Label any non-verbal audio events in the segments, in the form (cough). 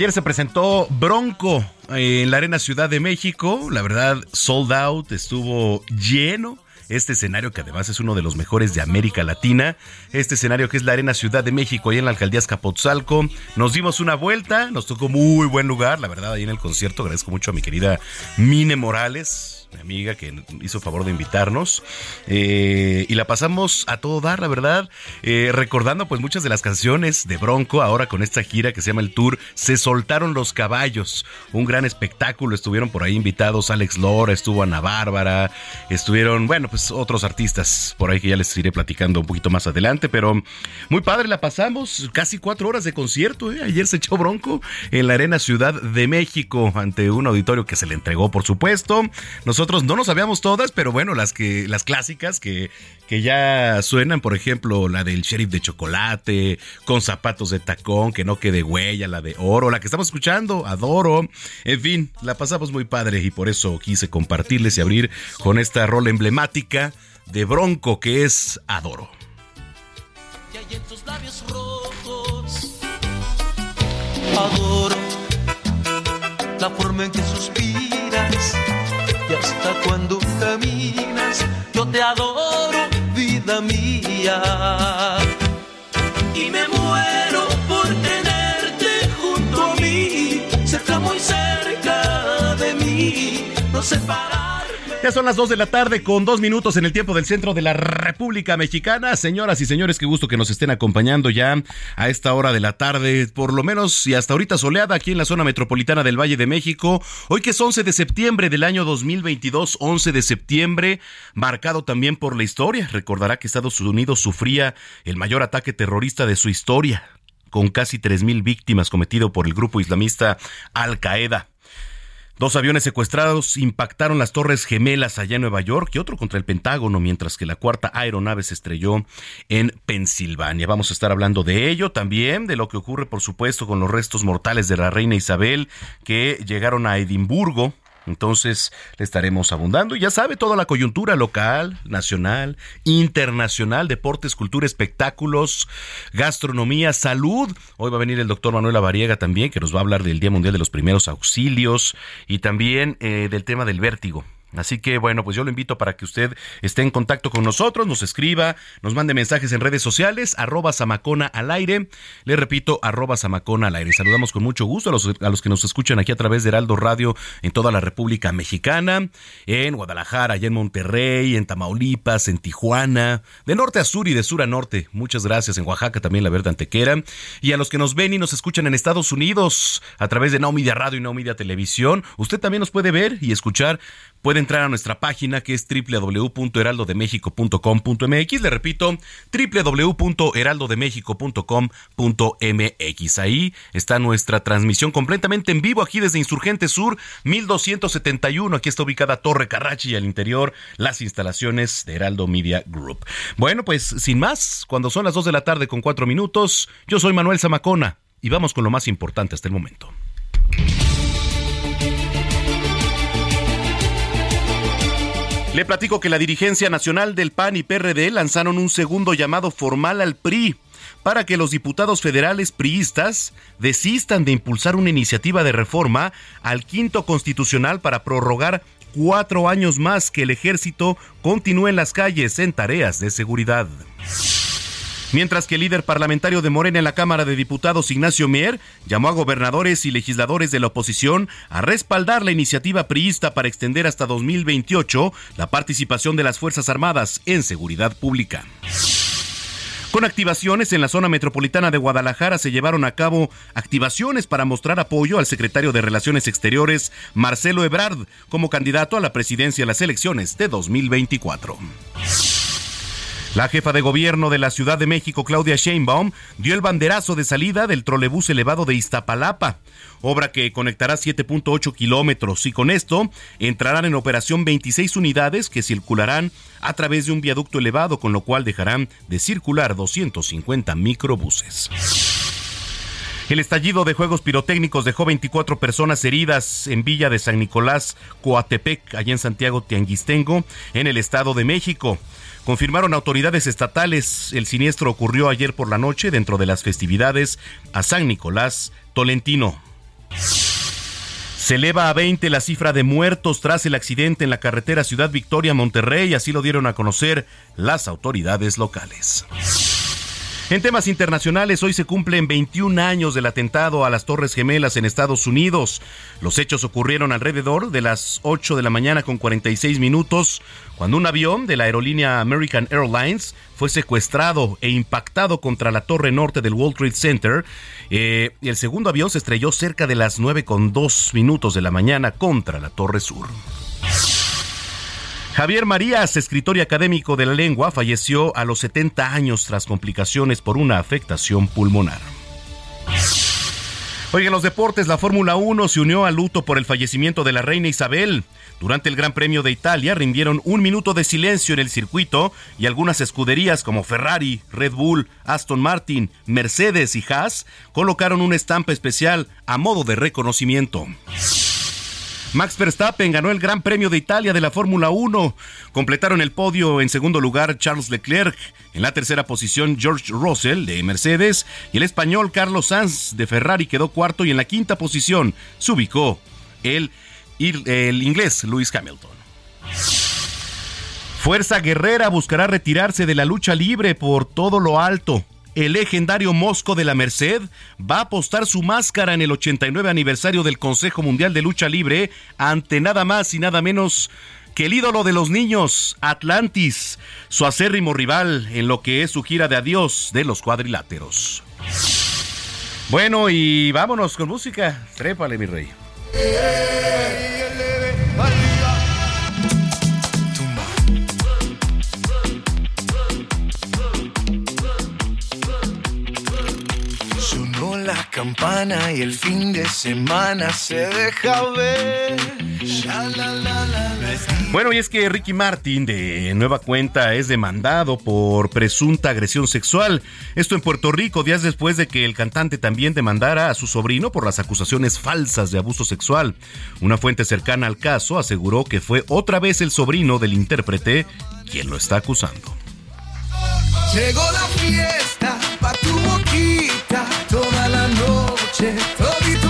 Ayer se presentó Bronco en la Arena Ciudad de México. La verdad, sold out, estuvo lleno. Este escenario que además es uno de los mejores de América Latina. Este escenario que es la Arena Ciudad de México, ahí en la alcaldía Escapotzalco. Nos dimos una vuelta, nos tocó muy buen lugar, la verdad, ahí en el concierto. Agradezco mucho a mi querida Mine Morales mi amiga que hizo favor de invitarnos eh, y la pasamos a todo dar, la verdad, eh, recordando pues muchas de las canciones de Bronco ahora con esta gira que se llama el Tour Se soltaron los caballos, un gran espectáculo, estuvieron por ahí invitados Alex Lora, estuvo Ana Bárbara, estuvieron, bueno, pues otros artistas por ahí que ya les iré platicando un poquito más adelante, pero muy padre, la pasamos, casi cuatro horas de concierto, ¿eh? ayer se echó Bronco en la Arena Ciudad de México ante un auditorio que se le entregó, por supuesto. Nosotros no nos sabíamos todas, pero bueno, las que las clásicas que, que ya suenan, por ejemplo, la del sheriff de chocolate, con zapatos de tacón, que no quede huella, la de oro, la que estamos escuchando, adoro. En fin, la pasamos muy padre y por eso quise compartirles y abrir con esta rola emblemática de Bronco que es Adoro. Y hay en tus labios rojos. Adoro la forma en que suspiras y hasta cuando caminas. Yo te adoro, vida mía. Y me muero por tenerte junto a mí, cerca, muy cerca de mí, no separarme. Ya son las 2 de la tarde con dos minutos en el tiempo del centro de la República Mexicana. Señoras y señores, qué gusto que nos estén acompañando ya a esta hora de la tarde, por lo menos y hasta ahorita soleada aquí en la zona metropolitana del Valle de México. Hoy que es 11 de septiembre del año 2022, 11 de septiembre, marcado también por la historia. Recordará que Estados Unidos sufría el mayor ataque terrorista de su historia, con casi 3.000 víctimas cometido por el grupo islamista Al Qaeda. Dos aviones secuestrados impactaron las Torres Gemelas allá en Nueva York y otro contra el Pentágono, mientras que la cuarta aeronave se estrelló en Pensilvania. Vamos a estar hablando de ello también, de lo que ocurre, por supuesto, con los restos mortales de la reina Isabel que llegaron a Edimburgo entonces le estaremos abundando. Ya sabe, toda la coyuntura local, nacional, internacional, deportes, cultura, espectáculos, gastronomía, salud. Hoy va a venir el doctor Manuel Avariega también, que nos va a hablar del Día Mundial de los Primeros Auxilios y también eh, del tema del vértigo. Así que bueno, pues yo lo invito para que usted esté en contacto con nosotros, nos escriba, nos mande mensajes en redes sociales, arroba Samacona al aire. Le repito, arroba Samacona al aire. Saludamos con mucho gusto a los, a los que nos escuchan aquí a través de Heraldo Radio en toda la República Mexicana, en Guadalajara, allá en Monterrey, en Tamaulipas, en Tijuana, de norte a sur y de sur a norte. Muchas gracias. En Oaxaca también la Verde Antequera. Y a los que nos ven y nos escuchan en Estados Unidos a través de Now Media Radio y Now Media Televisión, usted también nos puede ver y escuchar puede entrar a nuestra página que es www.heraldodemexico.com.mx. Le repito, www.heraldodemexico.com.mx. Ahí está nuestra transmisión completamente en vivo aquí desde Insurgente Sur 1271. Aquí está ubicada Torre Carrachi y al interior las instalaciones de Heraldo Media Group. Bueno, pues sin más, cuando son las 2 de la tarde con 4 minutos, yo soy Manuel Zamacona y vamos con lo más importante hasta el momento. Le platico que la dirigencia nacional del PAN y PRD lanzaron un segundo llamado formal al PRI para que los diputados federales priistas desistan de impulsar una iniciativa de reforma al quinto constitucional para prorrogar cuatro años más que el ejército continúe en las calles en tareas de seguridad. Mientras que el líder parlamentario de Morena en la Cámara de Diputados, Ignacio Mier, llamó a gobernadores y legisladores de la oposición a respaldar la iniciativa priista para extender hasta 2028 la participación de las Fuerzas Armadas en seguridad pública. Con activaciones en la zona metropolitana de Guadalajara se llevaron a cabo activaciones para mostrar apoyo al secretario de Relaciones Exteriores, Marcelo Ebrard, como candidato a la presidencia de las elecciones de 2024. La jefa de gobierno de la Ciudad de México, Claudia Sheinbaum, dio el banderazo de salida del trolebús elevado de Iztapalapa, obra que conectará 7.8 kilómetros y con esto entrarán en operación 26 unidades que circularán a través de un viaducto elevado, con lo cual dejarán de circular 250 microbuses. El estallido de juegos pirotécnicos dejó 24 personas heridas en Villa de San Nicolás, Coatepec, allá en Santiago Tianguistengo, en el Estado de México. Confirmaron autoridades estatales, el siniestro ocurrió ayer por la noche dentro de las festividades a San Nicolás Tolentino. Se eleva a 20 la cifra de muertos tras el accidente en la carretera Ciudad Victoria Monterrey, así lo dieron a conocer las autoridades locales. En temas internacionales, hoy se cumplen 21 años del atentado a las Torres Gemelas en Estados Unidos. Los hechos ocurrieron alrededor de las 8 de la mañana con 46 minutos, cuando un avión de la aerolínea American Airlines fue secuestrado e impactado contra la torre norte del World Trade Center. Eh, y el segundo avión se estrelló cerca de las 9 con 2 minutos de la mañana contra la torre sur. Javier Marías, escritor y académico de la lengua, falleció a los 70 años tras complicaciones por una afectación pulmonar. Oye, en los deportes, la Fórmula 1 se unió al luto por el fallecimiento de la reina Isabel. Durante el Gran Premio de Italia rindieron un minuto de silencio en el circuito y algunas escuderías como Ferrari, Red Bull, Aston Martin, Mercedes y Haas colocaron una estampa especial a modo de reconocimiento. Max Verstappen ganó el Gran Premio de Italia de la Fórmula 1. Completaron el podio en segundo lugar Charles Leclerc, en la tercera posición George Russell de Mercedes y el español Carlos Sanz de Ferrari quedó cuarto y en la quinta posición se ubicó el, inglés Lewis Hamilton. Fuerza Guerrera buscará retirarse de la lucha libre por todo lo alto el legendario Mosco de la Merced va a apostar su máscara en el 89 aniversario del Consejo Mundial de Lucha Libre ante nada más y nada menos que el ídolo de los niños, Atlantis, su acérrimo rival en lo que es su gira de adiós de los cuadriláteros. Bueno, y vámonos con música. Trépale, mi rey. La campana y el fin de semana se deja ver. Bueno, y es que Ricky Martin, de nueva cuenta, es demandado por presunta agresión sexual. Esto en Puerto Rico, días después de que el cantante también demandara a su sobrino por las acusaciones falsas de abuso sexual. Una fuente cercana al caso aseguró que fue otra vez el sobrino del intérprete quien lo está acusando. Llegó la fiesta pa' tu noche, todito el día.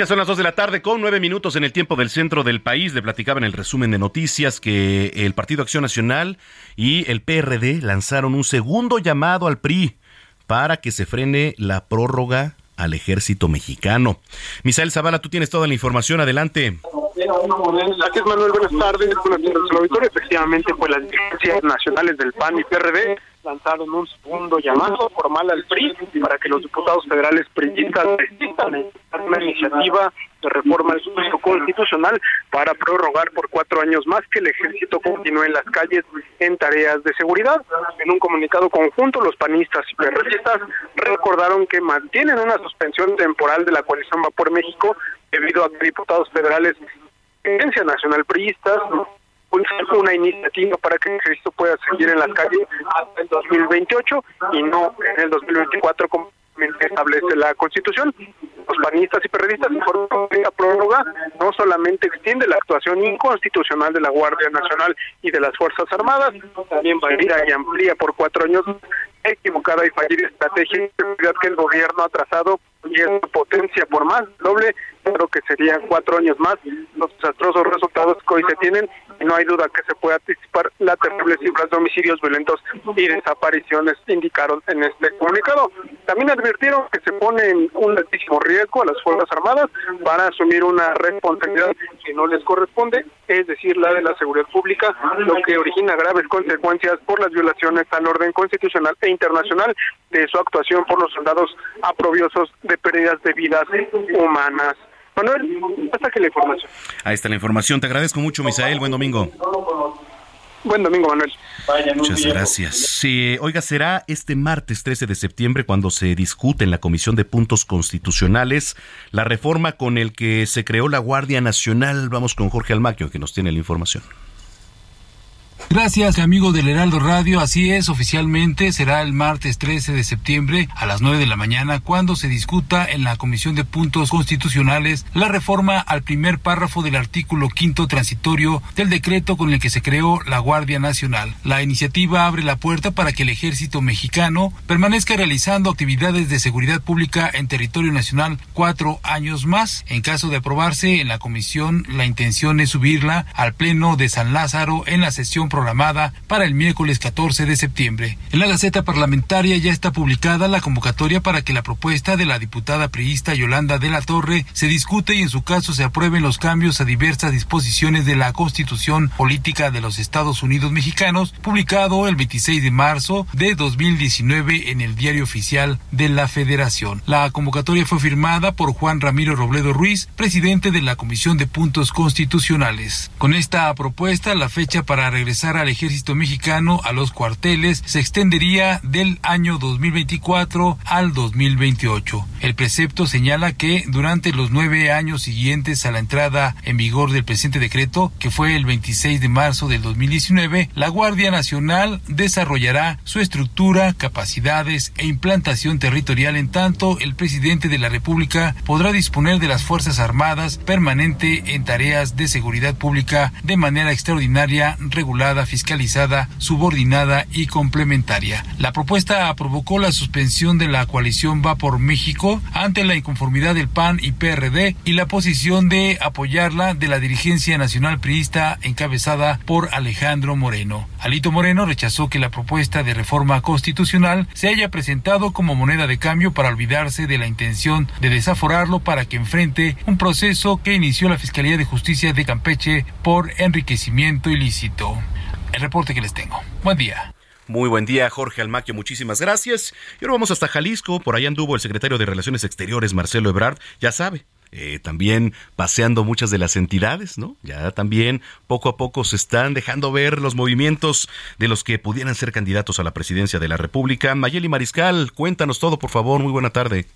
Ya son las 2 de la tarde con nueve minutos en el tiempo del centro del país. Le platicaba en el resumen de noticias que el Partido Acción Nacional y el PRD lanzaron un segundo llamado al PRI para que se frene la prórroga al ejército mexicano. Misael Zavala, tú tienes toda la información. Adelante. Gracias, Manuel. Buenas tardes. Buenas tardes. Efectivamente, pues las dirigencias nacionales del PAN y PRD lanzaron un segundo llamado formal al PRI para que los diputados federales priistas presentan una iniciativa de reforma juicio constitucional para prorrogar por cuatro años más que el ejército continúe en las calles en tareas de seguridad. En un comunicado conjunto, los panistas y PRDistas recordaron que mantienen una suspensión temporal de la coalición Va por México debido a que diputados federales Agencia Nacional Priistas una iniciativa para que ejército pueda seguir en las calles hasta el 2028 y no en el 2024 como establece la Constitución. Los panistas y periodistas informaron que la prórroga no solamente extiende la actuación inconstitucional de la Guardia Nacional y de las Fuerzas Armadas, también valida y amplía por cuatro años equivocada y fallida estrategia que el gobierno ha trazado y es potencia por más doble, creo que serían cuatro años más los desastrosos resultados que hoy se tienen y no hay duda que se puede anticipar las terribles cifras de homicidios violentos y desapariciones indicaron en este comunicado. También advirtieron que se pone un altísimo riesgo a las Fuerzas Armadas para asumir una responsabilidad que no les corresponde, es decir, la de la seguridad pública, lo que origina graves consecuencias por las violaciones al orden constitucional e internacional de su actuación por los soldados aprobiosos de pérdidas de vidas humanas. Manuel, hasta la información. Ahí está la información. Te agradezco mucho, Misael. Buen domingo. Buen domingo, Manuel. Muchas gracias. Sí, oiga, será este martes 13 de septiembre cuando se discute en la Comisión de Puntos Constitucionales la reforma con el que se creó la Guardia Nacional. Vamos con Jorge Almaquio, que nos tiene la información. Gracias, amigo del Heraldo Radio. Así es, oficialmente será el martes 13 de septiembre a las 9 de la mañana cuando se discuta en la Comisión de Puntos Constitucionales la reforma al primer párrafo del artículo quinto transitorio del decreto con el que se creó la Guardia Nacional. La iniciativa abre la puerta para que el ejército mexicano permanezca realizando actividades de seguridad pública en territorio nacional cuatro años más. En caso de aprobarse en la comisión, la intención es subirla al Pleno de San Lázaro en la sesión programada para el miércoles 14 de septiembre. En la Gaceta Parlamentaria ya está publicada la convocatoria para que la propuesta de la diputada priista Yolanda de la Torre se discute y en su caso se aprueben los cambios a diversas disposiciones de la Constitución Política de los Estados Unidos Mexicanos, publicado el 26 de marzo de 2019 en el Diario Oficial de la Federación. La convocatoria fue firmada por Juan Ramiro Robledo Ruiz, presidente de la Comisión de Puntos Constitucionales. Con esta propuesta, la fecha para regresar al ejército mexicano a los cuarteles se extendería del año 2024 al 2028. El precepto señala que durante los nueve años siguientes a la entrada en vigor del presente decreto, que fue el 26 de marzo del 2019, la Guardia Nacional desarrollará su estructura, capacidades e implantación territorial en tanto el presidente de la República podrá disponer de las Fuerzas Armadas permanente en tareas de seguridad pública de manera extraordinaria, fiscalizada, subordinada y complementaria. La propuesta provocó la suspensión de la coalición Va por México ante la inconformidad del PAN y PRD y la posición de apoyarla de la dirigencia nacional priista encabezada por Alejandro Moreno. Alito Moreno rechazó que la propuesta de reforma constitucional se haya presentado como moneda de cambio para olvidarse de la intención de desaforarlo para que enfrente un proceso que inició la Fiscalía de Justicia de Campeche por enriquecimiento ilícito. El reporte que les tengo. Buen día. Muy buen día, Jorge Almaquio, muchísimas gracias. Y ahora vamos hasta Jalisco, por allá anduvo el secretario de Relaciones Exteriores, Marcelo Ebrard, ya sabe. Eh, también paseando muchas de las entidades, ¿no? Ya también poco a poco se están dejando ver los movimientos de los que pudieran ser candidatos a la presidencia de la República. Mayeli Mariscal, cuéntanos todo, por favor. Muy buena tarde.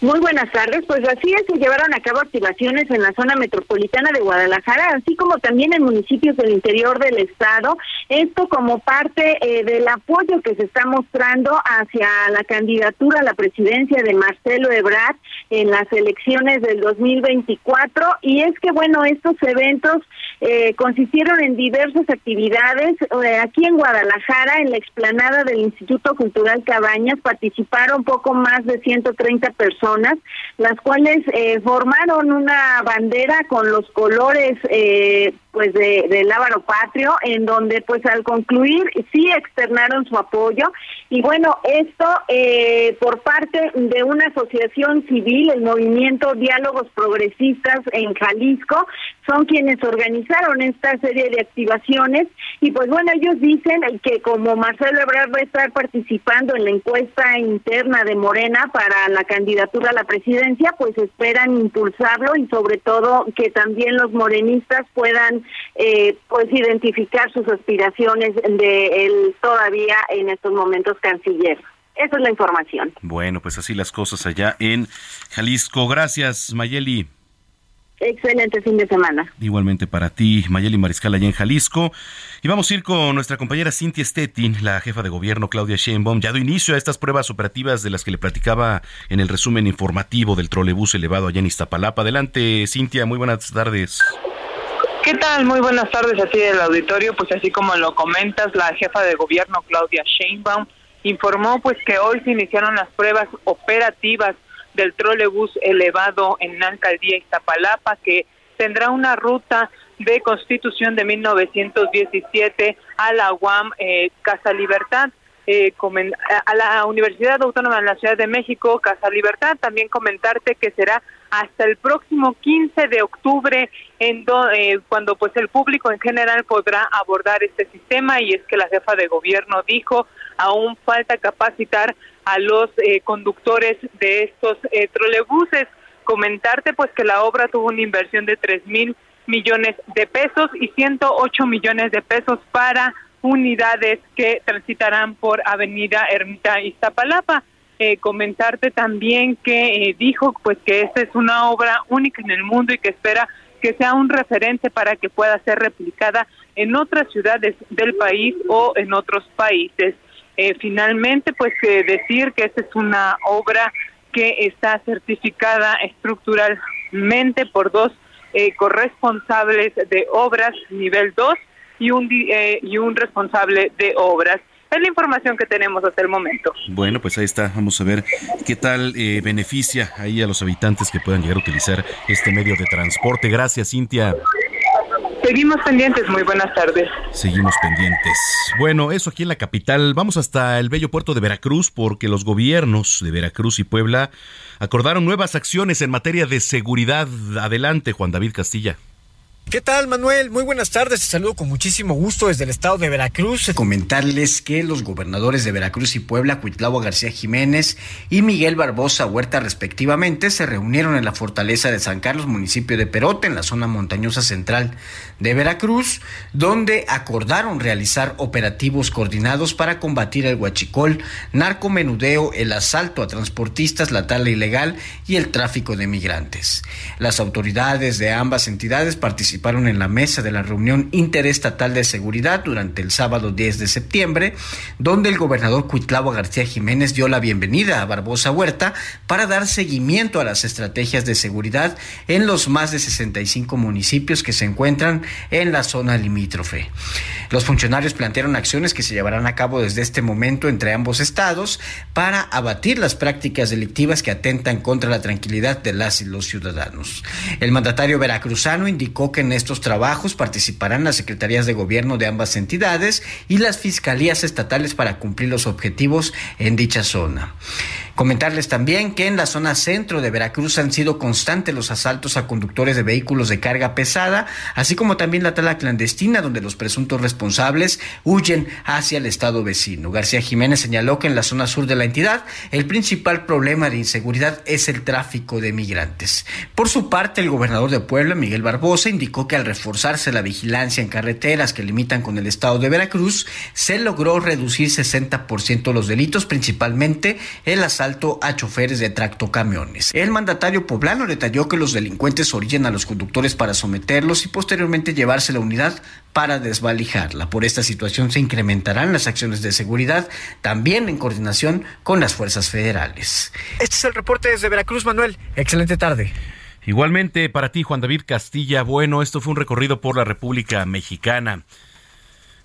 Muy buenas tardes. Pues así es, se llevaron a cabo activaciones en la zona metropolitana de Guadalajara, así como también en municipios del interior del estado. Esto como parte eh, del apoyo que se está mostrando hacia la candidatura a la presidencia de Marcelo Ebrard en las elecciones del 2024. Y es que, bueno, estos eventos eh, consistieron en diversas actividades. Eh, aquí en Guadalajara, en la explanada del Instituto Cultural Cabañas, participaron poco más de 130 personas, las cuales eh, formaron una bandera con los colores eh, pues de, del Ávaro Patrio, en donde pues al concluir sí externaron su apoyo. Y bueno, esto eh, por parte de una asociación civil, el movimiento Diálogos Progresistas en Jalisco, son quienes organizaron esta serie de activaciones. Y pues bueno, ellos dicen que como Marcelo Ebrard va a estar participando en la encuesta interna de Morena para la candidatura a la presidencia, pues esperan impulsarlo y sobre todo que también los morenistas puedan eh, pues identificar sus aspiraciones de él todavía en estos momentos canciller. Esa es la información. Bueno, pues así las cosas allá en Jalisco. Gracias, Mayeli. Excelente fin de semana. Igualmente para ti, Mayeli Mariscal, allá en Jalisco. Y vamos a ir con nuestra compañera Cintia Stettin, la jefa de gobierno Claudia Sheinbaum. Ya dio inicio a estas pruebas operativas de las que le platicaba en el resumen informativo del trolebús elevado allá en Iztapalapa. Adelante, Cintia, muy buenas tardes. ¿Qué tal? Muy buenas tardes a ti del auditorio. Pues así como lo comentas, la jefa de gobierno Claudia Sheinbaum informó pues que hoy se iniciaron las pruebas operativas del trolebús elevado en alcaldía Iztapalapa que tendrá una ruta de constitución de 1917 a la UAM eh, Casa Libertad. Eh, a la Universidad Autónoma de la Ciudad de México, Casa Libertad. También comentarte que será hasta el próximo 15 de octubre, en eh, cuando pues el público en general podrá abordar este sistema y es que la jefa de gobierno dijo aún falta capacitar a los eh, conductores de estos eh, trolebuses. Comentarte pues que la obra tuvo una inversión de 3 mil millones de pesos y 108 millones de pesos para unidades que transitarán por Avenida Ermita Iztapalapa. Eh, comentarte también que eh, dijo pues que esta es una obra única en el mundo y que espera que sea un referente para que pueda ser replicada en otras ciudades del país o en otros países. Eh, finalmente, pues decir que esta es una obra que está certificada estructuralmente por dos corresponsables de obras nivel 2 y un, y un responsable de obras. Es la información que tenemos hasta el momento. Bueno, pues ahí está. Vamos a ver qué tal eh, beneficia ahí a los habitantes que puedan llegar a utilizar este medio de transporte. Gracias, Cintia. Seguimos pendientes, muy buenas tardes. Seguimos pendientes. Bueno, eso aquí en la capital. Vamos hasta el bello puerto de Veracruz porque los gobiernos de Veracruz y Puebla acordaron nuevas acciones en materia de seguridad. Adelante, Juan David Castilla. ¿Qué tal, Manuel? Muy buenas tardes. Te saludo con muchísimo gusto desde el estado de Veracruz. Comentarles que los gobernadores de Veracruz y Puebla, Cuitlavo García Jiménez y Miguel Barbosa Huerta, respectivamente, se reunieron en la fortaleza de San Carlos, municipio de Perote, en la zona montañosa central de Veracruz, donde acordaron realizar operativos coordinados para combatir el huachicol, narcomenudeo, el asalto a transportistas, la tala ilegal y el tráfico de migrantes. Las autoridades de ambas entidades participaron participaron en la mesa de la reunión interestatal de seguridad durante el sábado 10 de septiembre, donde el gobernador Cuitlavo García Jiménez dio la bienvenida a Barbosa Huerta para dar seguimiento a las estrategias de seguridad en los más de 65 municipios que se encuentran en la zona limítrofe. Los funcionarios plantearon acciones que se llevarán a cabo desde este momento entre ambos estados para abatir las prácticas delictivas que atentan contra la tranquilidad de las y los ciudadanos. El mandatario veracruzano indicó que en estos trabajos participarán las secretarías de gobierno de ambas entidades y las fiscalías estatales para cumplir los objetivos en dicha zona. Comentarles también que en la zona centro de Veracruz han sido constantes los asaltos a conductores de vehículos de carga pesada, así como también la tala clandestina donde los presuntos responsables huyen hacia el estado vecino. García Jiménez señaló que en la zona sur de la entidad el principal problema de inseguridad es el tráfico de migrantes. Por su parte, el gobernador de Puebla, Miguel Barbosa, indicó que al reforzarse la vigilancia en carreteras que limitan con el estado de Veracruz, se logró reducir 60% los delitos, principalmente el asalto a choferes de tractocamiones. El mandatario poblano detalló que los delincuentes orillan a los conductores para someterlos y posteriormente llevarse la unidad para desvalijarla. Por esta situación se incrementarán las acciones de seguridad, también en coordinación con las fuerzas federales. Este es el reporte desde Veracruz, Manuel. Excelente tarde. Igualmente para ti, Juan David Castilla. Bueno, esto fue un recorrido por la República Mexicana.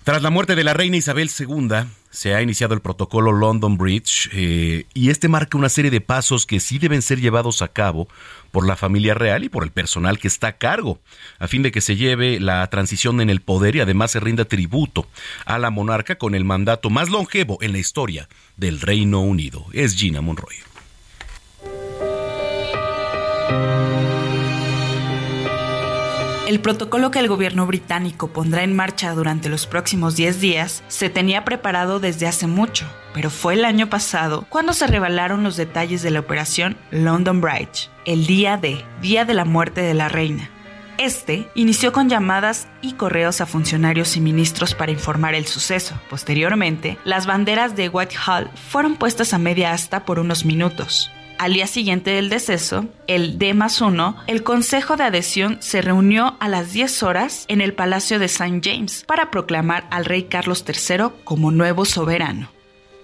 Tras la muerte de la reina Isabel II, se ha iniciado el protocolo London Bridge eh, y este marca una serie de pasos que sí deben ser llevados a cabo por la familia real y por el personal que está a cargo, a fin de que se lleve la transición en el poder y además se rinda tributo a la monarca con el mandato más longevo en la historia del Reino Unido. Es Gina Monroy. El protocolo que el gobierno británico pondrá en marcha durante los próximos 10 días se tenía preparado desde hace mucho, pero fue el año pasado cuando se revelaron los detalles de la operación London Bridge, el día de, día de la muerte de la reina. Este inició con llamadas y correos a funcionarios y ministros para informar el suceso. Posteriormente, las banderas de Whitehall fueron puestas a media asta por unos minutos. Al día siguiente del deceso, el D más 1, el Consejo de Adhesión se reunió a las 10 horas en el Palacio de St. James para proclamar al rey Carlos III como nuevo soberano.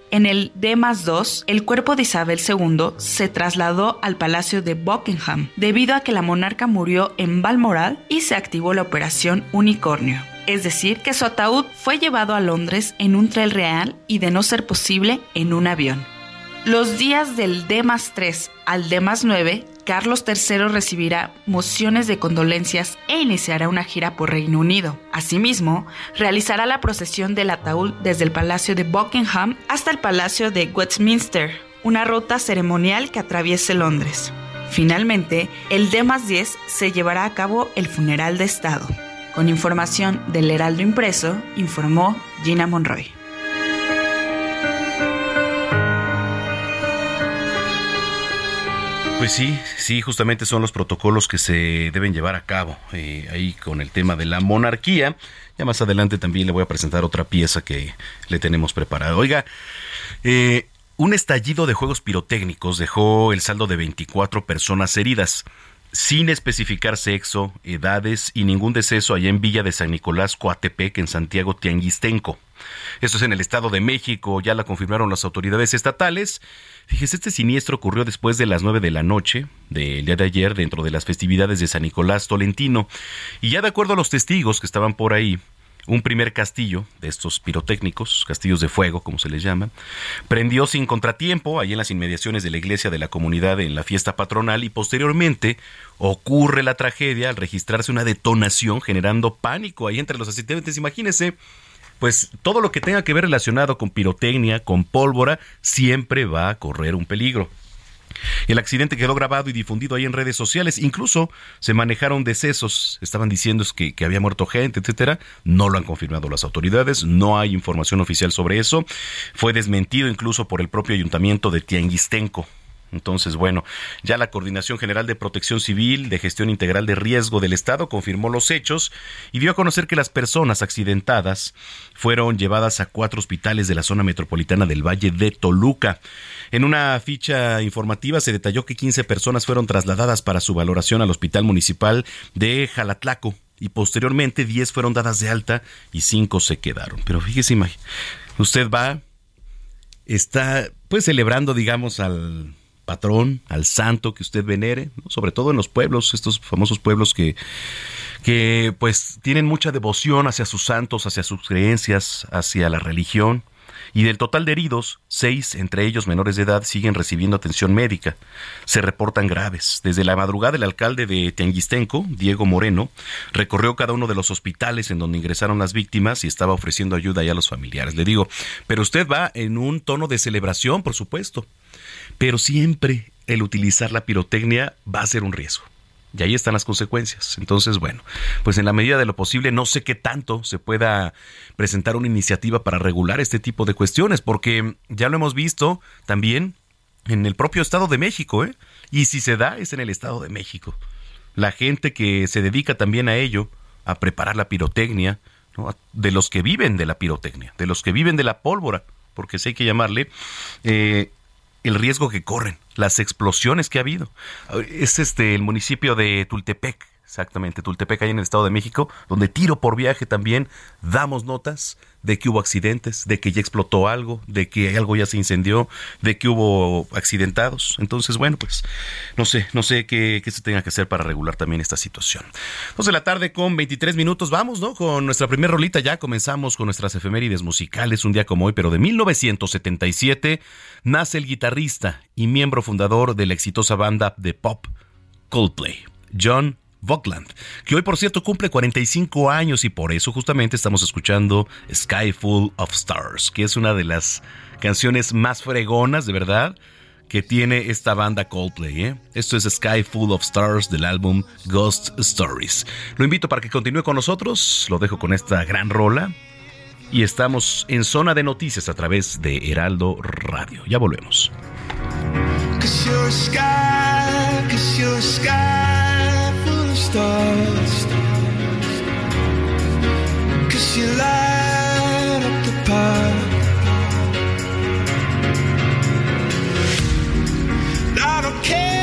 En el D más 2, el cuerpo de Isabel II se trasladó al Palacio de Buckingham debido a que la monarca murió en Balmoral y se activó la operación Unicornio. Es decir, que su ataúd fue llevado a Londres en un tren real y, de no ser posible, en un avión. Los días del D más 3 al D más 9, Carlos III recibirá mociones de condolencias e iniciará una gira por Reino Unido. Asimismo, realizará la procesión del ataúd desde el Palacio de Buckingham hasta el Palacio de Westminster, una ruta ceremonial que atraviese Londres. Finalmente, el D más 10 se llevará a cabo el funeral de Estado. Con información del Heraldo Impreso, informó Gina Monroy. Pues sí, sí, justamente son los protocolos que se deben llevar a cabo eh, ahí con el tema de la monarquía. Ya más adelante también le voy a presentar otra pieza que le tenemos preparada. Oiga, eh, un estallido de juegos pirotécnicos dejó el saldo de 24 personas heridas sin especificar sexo, edades y ningún deceso allá en Villa de San Nicolás, Coatepec, en Santiago Tianguistenco. Esto es en el Estado de México, ya la confirmaron las autoridades estatales. Fíjese, este siniestro ocurrió después de las 9 de la noche del día de ayer dentro de las festividades de San Nicolás Tolentino. Y ya de acuerdo a los testigos que estaban por ahí, un primer castillo de estos pirotécnicos, castillos de fuego, como se les llama, prendió sin contratiempo ahí en las inmediaciones de la iglesia de la comunidad en la fiesta patronal y posteriormente ocurre la tragedia al registrarse una detonación generando pánico ahí entre los asistentes. Imagínense, pues todo lo que tenga que ver relacionado con pirotecnia, con pólvora, siempre va a correr un peligro. El accidente quedó grabado y difundido ahí en redes sociales. Incluso se manejaron decesos. Estaban diciendo que, que, había muerto gente, etcétera. No lo han confirmado las autoridades. No hay información oficial sobre eso. Fue desmentido incluso por el propio ayuntamiento de Tianguistenco. Entonces, bueno, ya la Coordinación General de Protección Civil de Gestión Integral de Riesgo del Estado confirmó los hechos y dio a conocer que las personas accidentadas fueron llevadas a cuatro hospitales de la zona metropolitana del Valle de Toluca. En una ficha informativa se detalló que 15 personas fueron trasladadas para su valoración al Hospital Municipal de Jalatlaco y posteriormente 10 fueron dadas de alta y 5 se quedaron. Pero fíjese, usted va, está pues celebrando, digamos, al patrón, al santo que usted venere, sobre todo en los pueblos, estos famosos pueblos que, que pues tienen mucha devoción hacia sus santos, hacia sus creencias, hacia la religión. Y del total de heridos, seis, entre ellos menores de edad, siguen recibiendo atención médica. Se reportan graves. Desde la madrugada, el alcalde de Tianguistenco, Diego Moreno, recorrió cada uno de los hospitales en donde ingresaron las víctimas y estaba ofreciendo ayuda a los familiares. Le digo, pero usted va en un tono de celebración, por supuesto pero siempre el utilizar la pirotecnia va a ser un riesgo. Y ahí están las consecuencias. Entonces, bueno, pues en la medida de lo posible, no sé qué tanto se pueda presentar una iniciativa para regular este tipo de cuestiones, porque ya lo hemos visto también en el propio Estado de México, ¿eh? Y si se da, es en el Estado de México. La gente que se dedica también a ello, a preparar la pirotecnia, de los que viven de la pirotecnia, de los que viven de la pólvora, porque sé hay que llamarle, eh, el riesgo que corren, las explosiones que ha habido. Es este el municipio de Tultepec, Exactamente, Tultepec, ahí en el Estado de México, donde tiro por viaje también damos notas de que hubo accidentes, de que ya explotó algo, de que algo ya se incendió, de que hubo accidentados. Entonces, bueno, pues no sé, no sé qué, se tenga que hacer para regular también esta situación. Dos de la tarde con 23 minutos, vamos, ¿no? Con nuestra primera rolita ya comenzamos con nuestras efemérides musicales, un día como hoy, pero de 1977 nace el guitarrista y miembro fundador de la exitosa banda de pop Coldplay, John Vogland, que hoy por cierto cumple 45 años y por eso justamente estamos escuchando Sky Full of Stars, que es una de las canciones más fregonas, de verdad, que tiene esta banda Coldplay. ¿eh? Esto es Sky Full of Stars del álbum Ghost Stories. Lo invito para que continúe con nosotros, lo dejo con esta gran rola y estamos en zona de noticias a través de Heraldo Radio. Ya volvemos. Stars. Cause you light up the path. I don't care,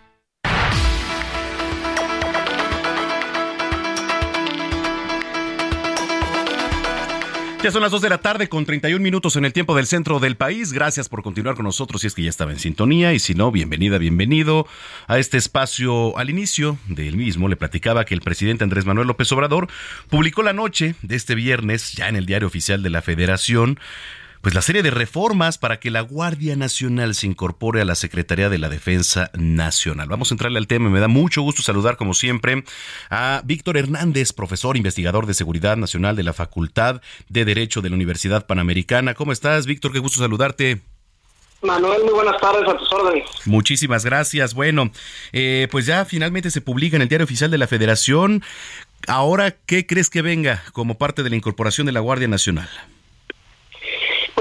Ya son las 2 de la tarde con 31 minutos en el tiempo del centro del país. Gracias por continuar con nosotros si es que ya estaba en sintonía y si no, bienvenida, bienvenido a este espacio. Al inicio del mismo le platicaba que el presidente Andrés Manuel López Obrador publicó la noche de este viernes ya en el diario oficial de la Federación pues la serie de reformas para que la Guardia Nacional se incorpore a la Secretaría de la Defensa Nacional. Vamos a entrarle al tema. Me da mucho gusto saludar, como siempre, a Víctor Hernández, profesor investigador de Seguridad Nacional de la Facultad de Derecho de la Universidad Panamericana. ¿Cómo estás, Víctor? Qué gusto saludarte. Manuel, muy buenas tardes a tus órdenes. Muchísimas gracias. Bueno, eh, pues ya finalmente se publica en el Diario Oficial de la Federación. Ahora, ¿qué crees que venga como parte de la incorporación de la Guardia Nacional?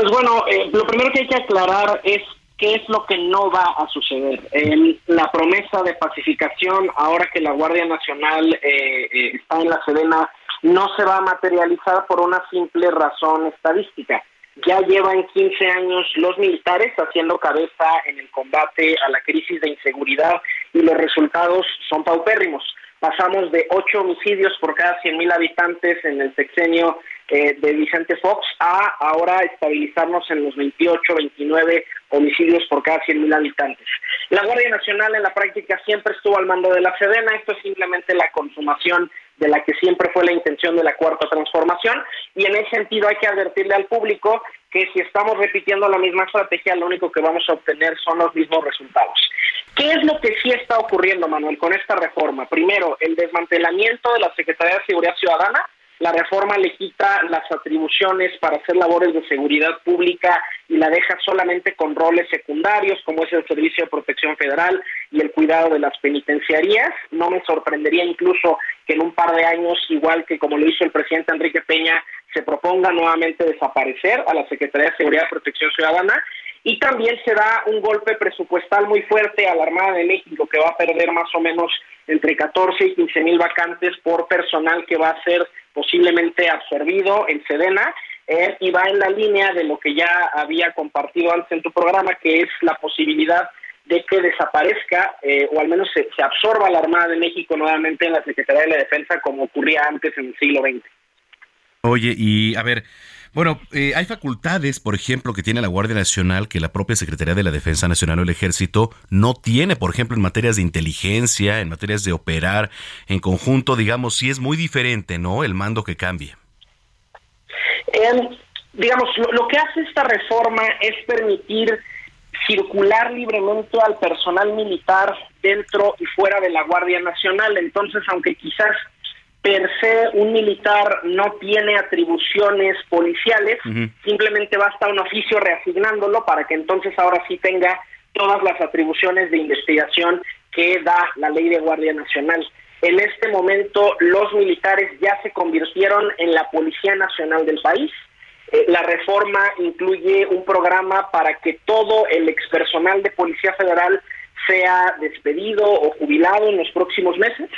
Pues bueno, eh, lo primero que hay que aclarar es qué es lo que no va a suceder. Eh, la promesa de pacificación, ahora que la Guardia Nacional eh, eh, está en la Sedena, no se va a materializar por una simple razón estadística. Ya llevan 15 años los militares haciendo cabeza en el combate a la crisis de inseguridad y los resultados son paupérrimos. Pasamos de 8 homicidios por cada 100.000 habitantes en el sexenio eh, de Vicente Fox a ahora estabilizarnos en los 28, 29 homicidios por cada 100.000 habitantes. La Guardia Nacional en la práctica siempre estuvo al mando de la Sedena, esto es simplemente la consumación de la que siempre fue la intención de la cuarta transformación y en ese sentido hay que advertirle al público que si estamos repitiendo la misma estrategia lo único que vamos a obtener son los mismos resultados. ¿Qué es lo que sí está ocurriendo, Manuel, con esta reforma? Primero, el desmantelamiento de la Secretaría de Seguridad Ciudadana, la reforma le quita las atribuciones para hacer labores de seguridad pública y la deja solamente con roles secundarios, como es el Servicio de Protección Federal y el cuidado de las penitenciarías. No me sorprendería incluso que en un par de años, igual que como lo hizo el presidente Enrique Peña, se proponga nuevamente desaparecer a la Secretaría de Seguridad y Protección Ciudadana. Y también se da un golpe presupuestal muy fuerte a la Armada de México, que va a perder más o menos entre 14 y 15 mil vacantes por personal que va a ser posiblemente absorbido en Sedena. eh, y va en la línea de lo que ya había compartido antes en tu programa, que es la posibilidad de que desaparezca eh, o al menos se, se, absorba la Armada de México nuevamente en la Secretaría de la Defensa como ocurría antes en el siglo XX. Oye, y a ver, bueno, eh, hay facultades, por ejemplo, que tiene la Guardia Nacional que la propia Secretaría de la Defensa Nacional o el Ejército no tiene, por ejemplo, en materias de inteligencia, en materias de operar en conjunto, digamos, sí es muy diferente, ¿no? El mando que cambie. Eh, digamos, lo que hace esta reforma es permitir circular libremente al personal militar dentro y fuera de la Guardia Nacional. Entonces, aunque quizás per se un militar no tiene atribuciones policiales, uh -huh. simplemente basta un oficio reasignándolo para que entonces ahora sí tenga todas las atribuciones de investigación que da la ley de Guardia Nacional. En este momento los militares ya se convirtieron en la Policía Nacional del país. Eh, la reforma incluye un programa para que todo el expersonal de Policía Federal sea despedido o jubilado en los próximos meses.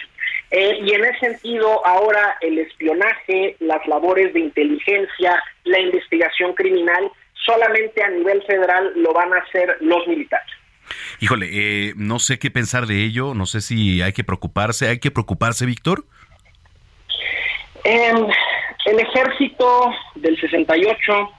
Eh, y en ese sentido, ahora el espionaje, las labores de inteligencia, la investigación criminal, solamente a nivel federal lo van a hacer los militares. Híjole, eh, no sé qué pensar de ello, no sé si hay que preocuparse, ¿hay que preocuparse, Víctor? Eh, el ejército del 68,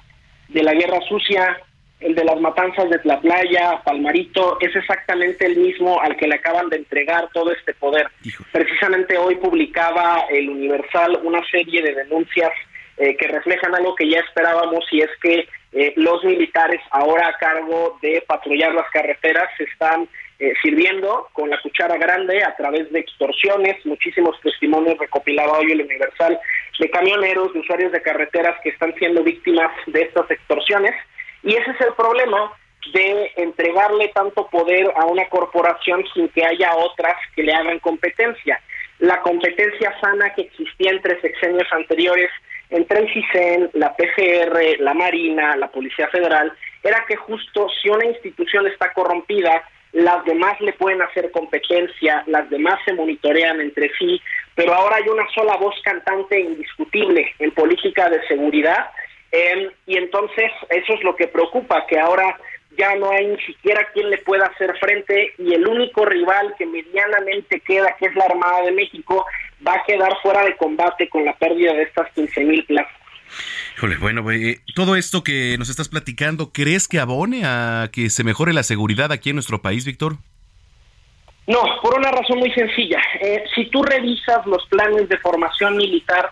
de la Guerra Sucia, el de las matanzas de Tlaplaya, Palmarito, es exactamente el mismo al que le acaban de entregar todo este poder. Hijo. Precisamente hoy publicaba el Universal una serie de denuncias eh, que reflejan algo que ya esperábamos y es que eh, los militares ahora a cargo de patrullar las carreteras se están eh, sirviendo con la cuchara grande a través de extorsiones, muchísimos testimonios recopilaba hoy el Universal de camioneros, de usuarios de carreteras que están siendo víctimas de estas extorsiones. Y ese es el problema de entregarle tanto poder a una corporación sin que haya otras que le hagan competencia. La competencia sana que existía entre sexenios anteriores entre el CISEN, la PGR, la Marina, la Policía Federal, era que justo si una institución está corrompida, las demás le pueden hacer competencia, las demás se monitorean entre sí, pero ahora hay una sola voz cantante indiscutible en política de seguridad eh, y entonces eso es lo que preocupa, que ahora ya no hay ni siquiera quien le pueda hacer frente y el único rival que medianamente queda, que es la Armada de México, va a quedar fuera de combate con la pérdida de estas 15 mil plazas. Híjole, bueno, eh, todo esto que nos estás platicando, ¿crees que abone a que se mejore la seguridad aquí en nuestro país, Víctor? No, por una razón muy sencilla. Eh, si tú revisas los planes de formación militar,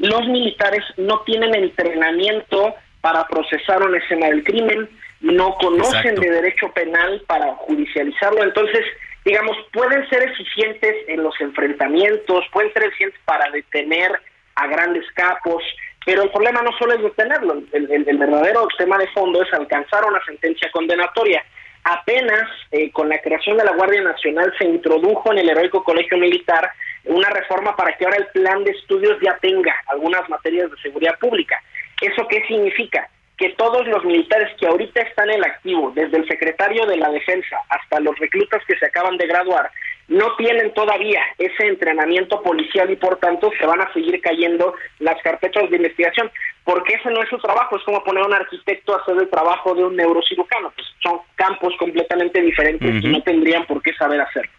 los militares no tienen entrenamiento para procesar una escena del crimen, no conocen Exacto. de derecho penal para judicializarlo, entonces, digamos, pueden ser eficientes en los enfrentamientos, pueden ser eficientes para detener a grandes capos, pero el problema no solo es detenerlo, el, el, el verdadero tema de fondo es alcanzar una sentencia condenatoria. Apenas eh, con la creación de la Guardia Nacional se introdujo en el heroico Colegio Militar una reforma para que ahora el plan de estudios ya tenga algunas materias de seguridad pública. ¿Eso qué significa? que todos los militares que ahorita están en activo, desde el secretario de la Defensa hasta los reclutas que se acaban de graduar, no tienen todavía ese entrenamiento policial y por tanto se van a seguir cayendo las carpetas de investigación, porque ese no es su trabajo, es como poner a un arquitecto a hacer el trabajo de un neurocirujano, pues son campos completamente diferentes uh -huh. y no tendrían por qué saber hacerlo.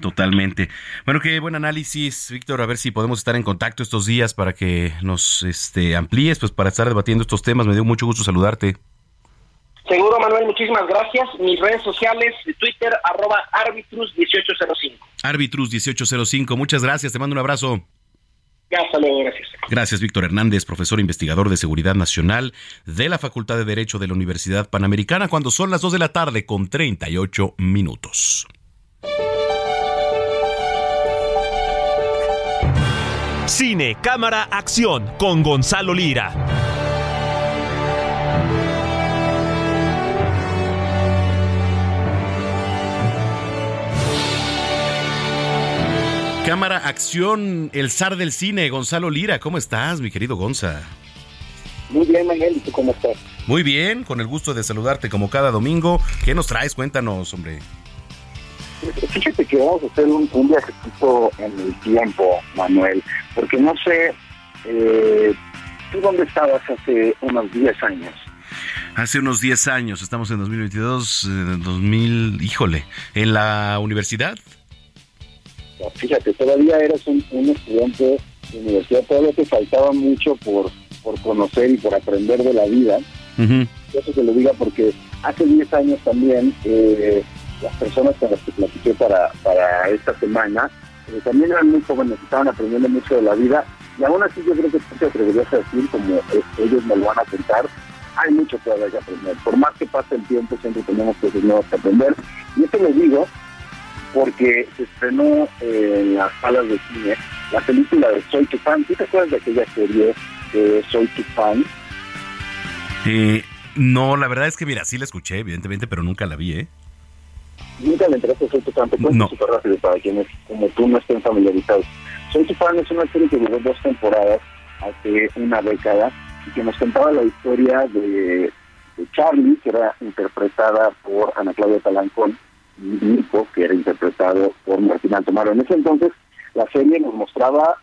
Totalmente. Bueno, qué buen análisis, Víctor. A ver si podemos estar en contacto estos días para que nos este, amplíes, pues para estar debatiendo estos temas. Me dio mucho gusto saludarte. Seguro, Manuel, muchísimas gracias. Mis redes sociales, Twitter, arroba arbitrus1805. Arbitrus1805, muchas gracias, te mando un abrazo. Ya, hasta luego, gracias. Gracias, Víctor Hernández, profesor investigador de Seguridad Nacional de la Facultad de Derecho de la Universidad Panamericana, cuando son las 2 de la tarde con 38 minutos. Cine, cámara, acción con Gonzalo Lira. Cámara, acción, el zar del cine, Gonzalo Lira. ¿Cómo estás, mi querido Gonza? Muy bien, Manuel, ¿y tú cómo estás? Muy bien, con el gusto de saludarte como cada domingo. ¿Qué nos traes? Cuéntanos, hombre. Fíjate que vamos a hacer un, un viajecito en el tiempo, Manuel, porque no sé, eh, ¿tú dónde estabas hace unos 10 años? Hace unos 10 años, estamos en 2022, eh, 2000, híjole, en la universidad. Fíjate, todavía eras un, un estudiante de universidad, todavía te faltaba mucho por, por conocer y por aprender de la vida. Eso te lo diga porque hace 10 años también eh, las personas con las que platiqué para, para esta semana eh, también eran muy jóvenes, estaban aprendiendo mucho de la vida y aún así yo creo que tú te atreverías a decir, como eh, ellos me lo van a contar, hay mucho todavía que aprender. Por más que pase el tiempo, siempre tenemos cosas nuevas que aprender. Y esto lo digo porque se estrenó eh, en las salas de cine la película de Soy tu fan. ¿Tú te acuerdas de aquella serie de Soy tu fan? Eh, no, la verdad es que, mira, sí la escuché, evidentemente, pero nunca la vi, ¿eh? Nunca le entraste a Soy tu fan. Te cuento No. súper rápido para quienes como tú no estén familiarizados. Soy tu fan es una serie que duró dos temporadas hace una década y que nos contaba la historia de, de Charlie, que era interpretada por Ana Claudia Talancón, Que era interpretado por Martín Altomaro. En ese entonces, la serie nos mostraba,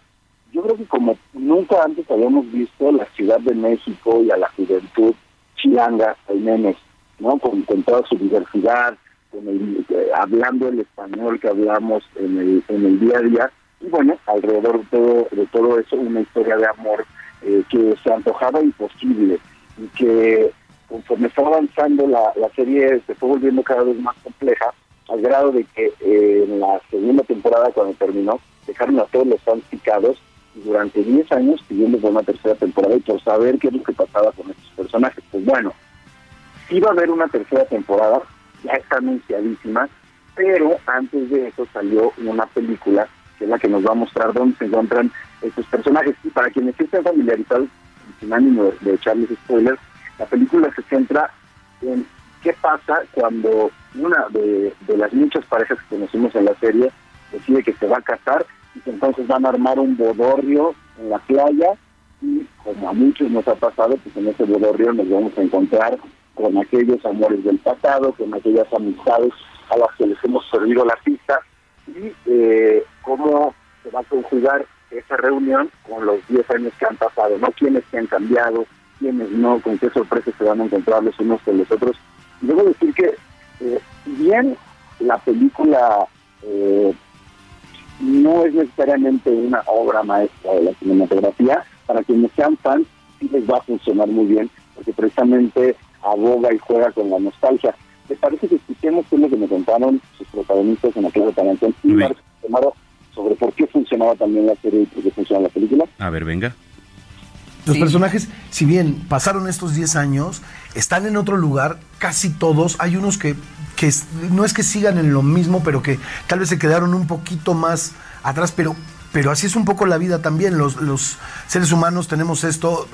yo creo que como nunca antes habíamos visto la Ciudad de México y a la juventud chilanga, al menos, ¿no? Con, con toda su diversidad, con el, eh, hablando el español que hablamos en el, en el día a día. Y bueno, alrededor de todo, de todo eso, una historia de amor eh, que se antojaba imposible y que conforme estaba avanzando la serie se fue volviendo cada vez más compleja al grado de que eh, en la segunda temporada cuando terminó dejaron a todos los fans picados durante 10 años pidiendo por una tercera temporada y por saber qué es lo que pasaba con estos personajes. Pues bueno, sí va a haber una tercera temporada, ya está anunciadísima, pero antes de eso salió una película que es la que nos va a mostrar dónde se encuentran estos personajes. Y para quienes estén familiarizados, sin ánimo de echarles spoilers, la película se centra en qué pasa cuando una de, las muchas parejas que conocimos en la serie decide que se va a casar y que entonces van a armar un bodorrio en la playa y como a muchos nos ha pasado, pues en ese bodorrio nos vamos a encontrar con aquellos amores del pasado, con aquellas amistades a las que les hemos perdido la pista y eh, cómo se va a conjugar esa reunión con los 10 años que han pasado, ¿no? Quiénes se han cambiado, quiénes no, con qué sorpresas se van a encontrar los unos con los otros. Debo decir que, eh, si bien la película eh, no es necesariamente una obra maestra de la cinematografía, para quienes sean fans sí les va a funcionar muy bien, porque precisamente aboga y juega con la nostalgia. ¿Te parece que escuchemos qué es lo que me contaron sus protagonistas en la clase de Tarantino y sobre por qué funcionaba también la serie y por qué funciona la película? A ver, venga. Los personajes, si bien pasaron estos 10 años, están en otro lugar, casi todos. Hay unos que, que no es que sigan en lo mismo, pero que tal vez se quedaron un poquito más atrás, pero, pero así es un poco la vida también. Los, los seres humanos tenemos esto.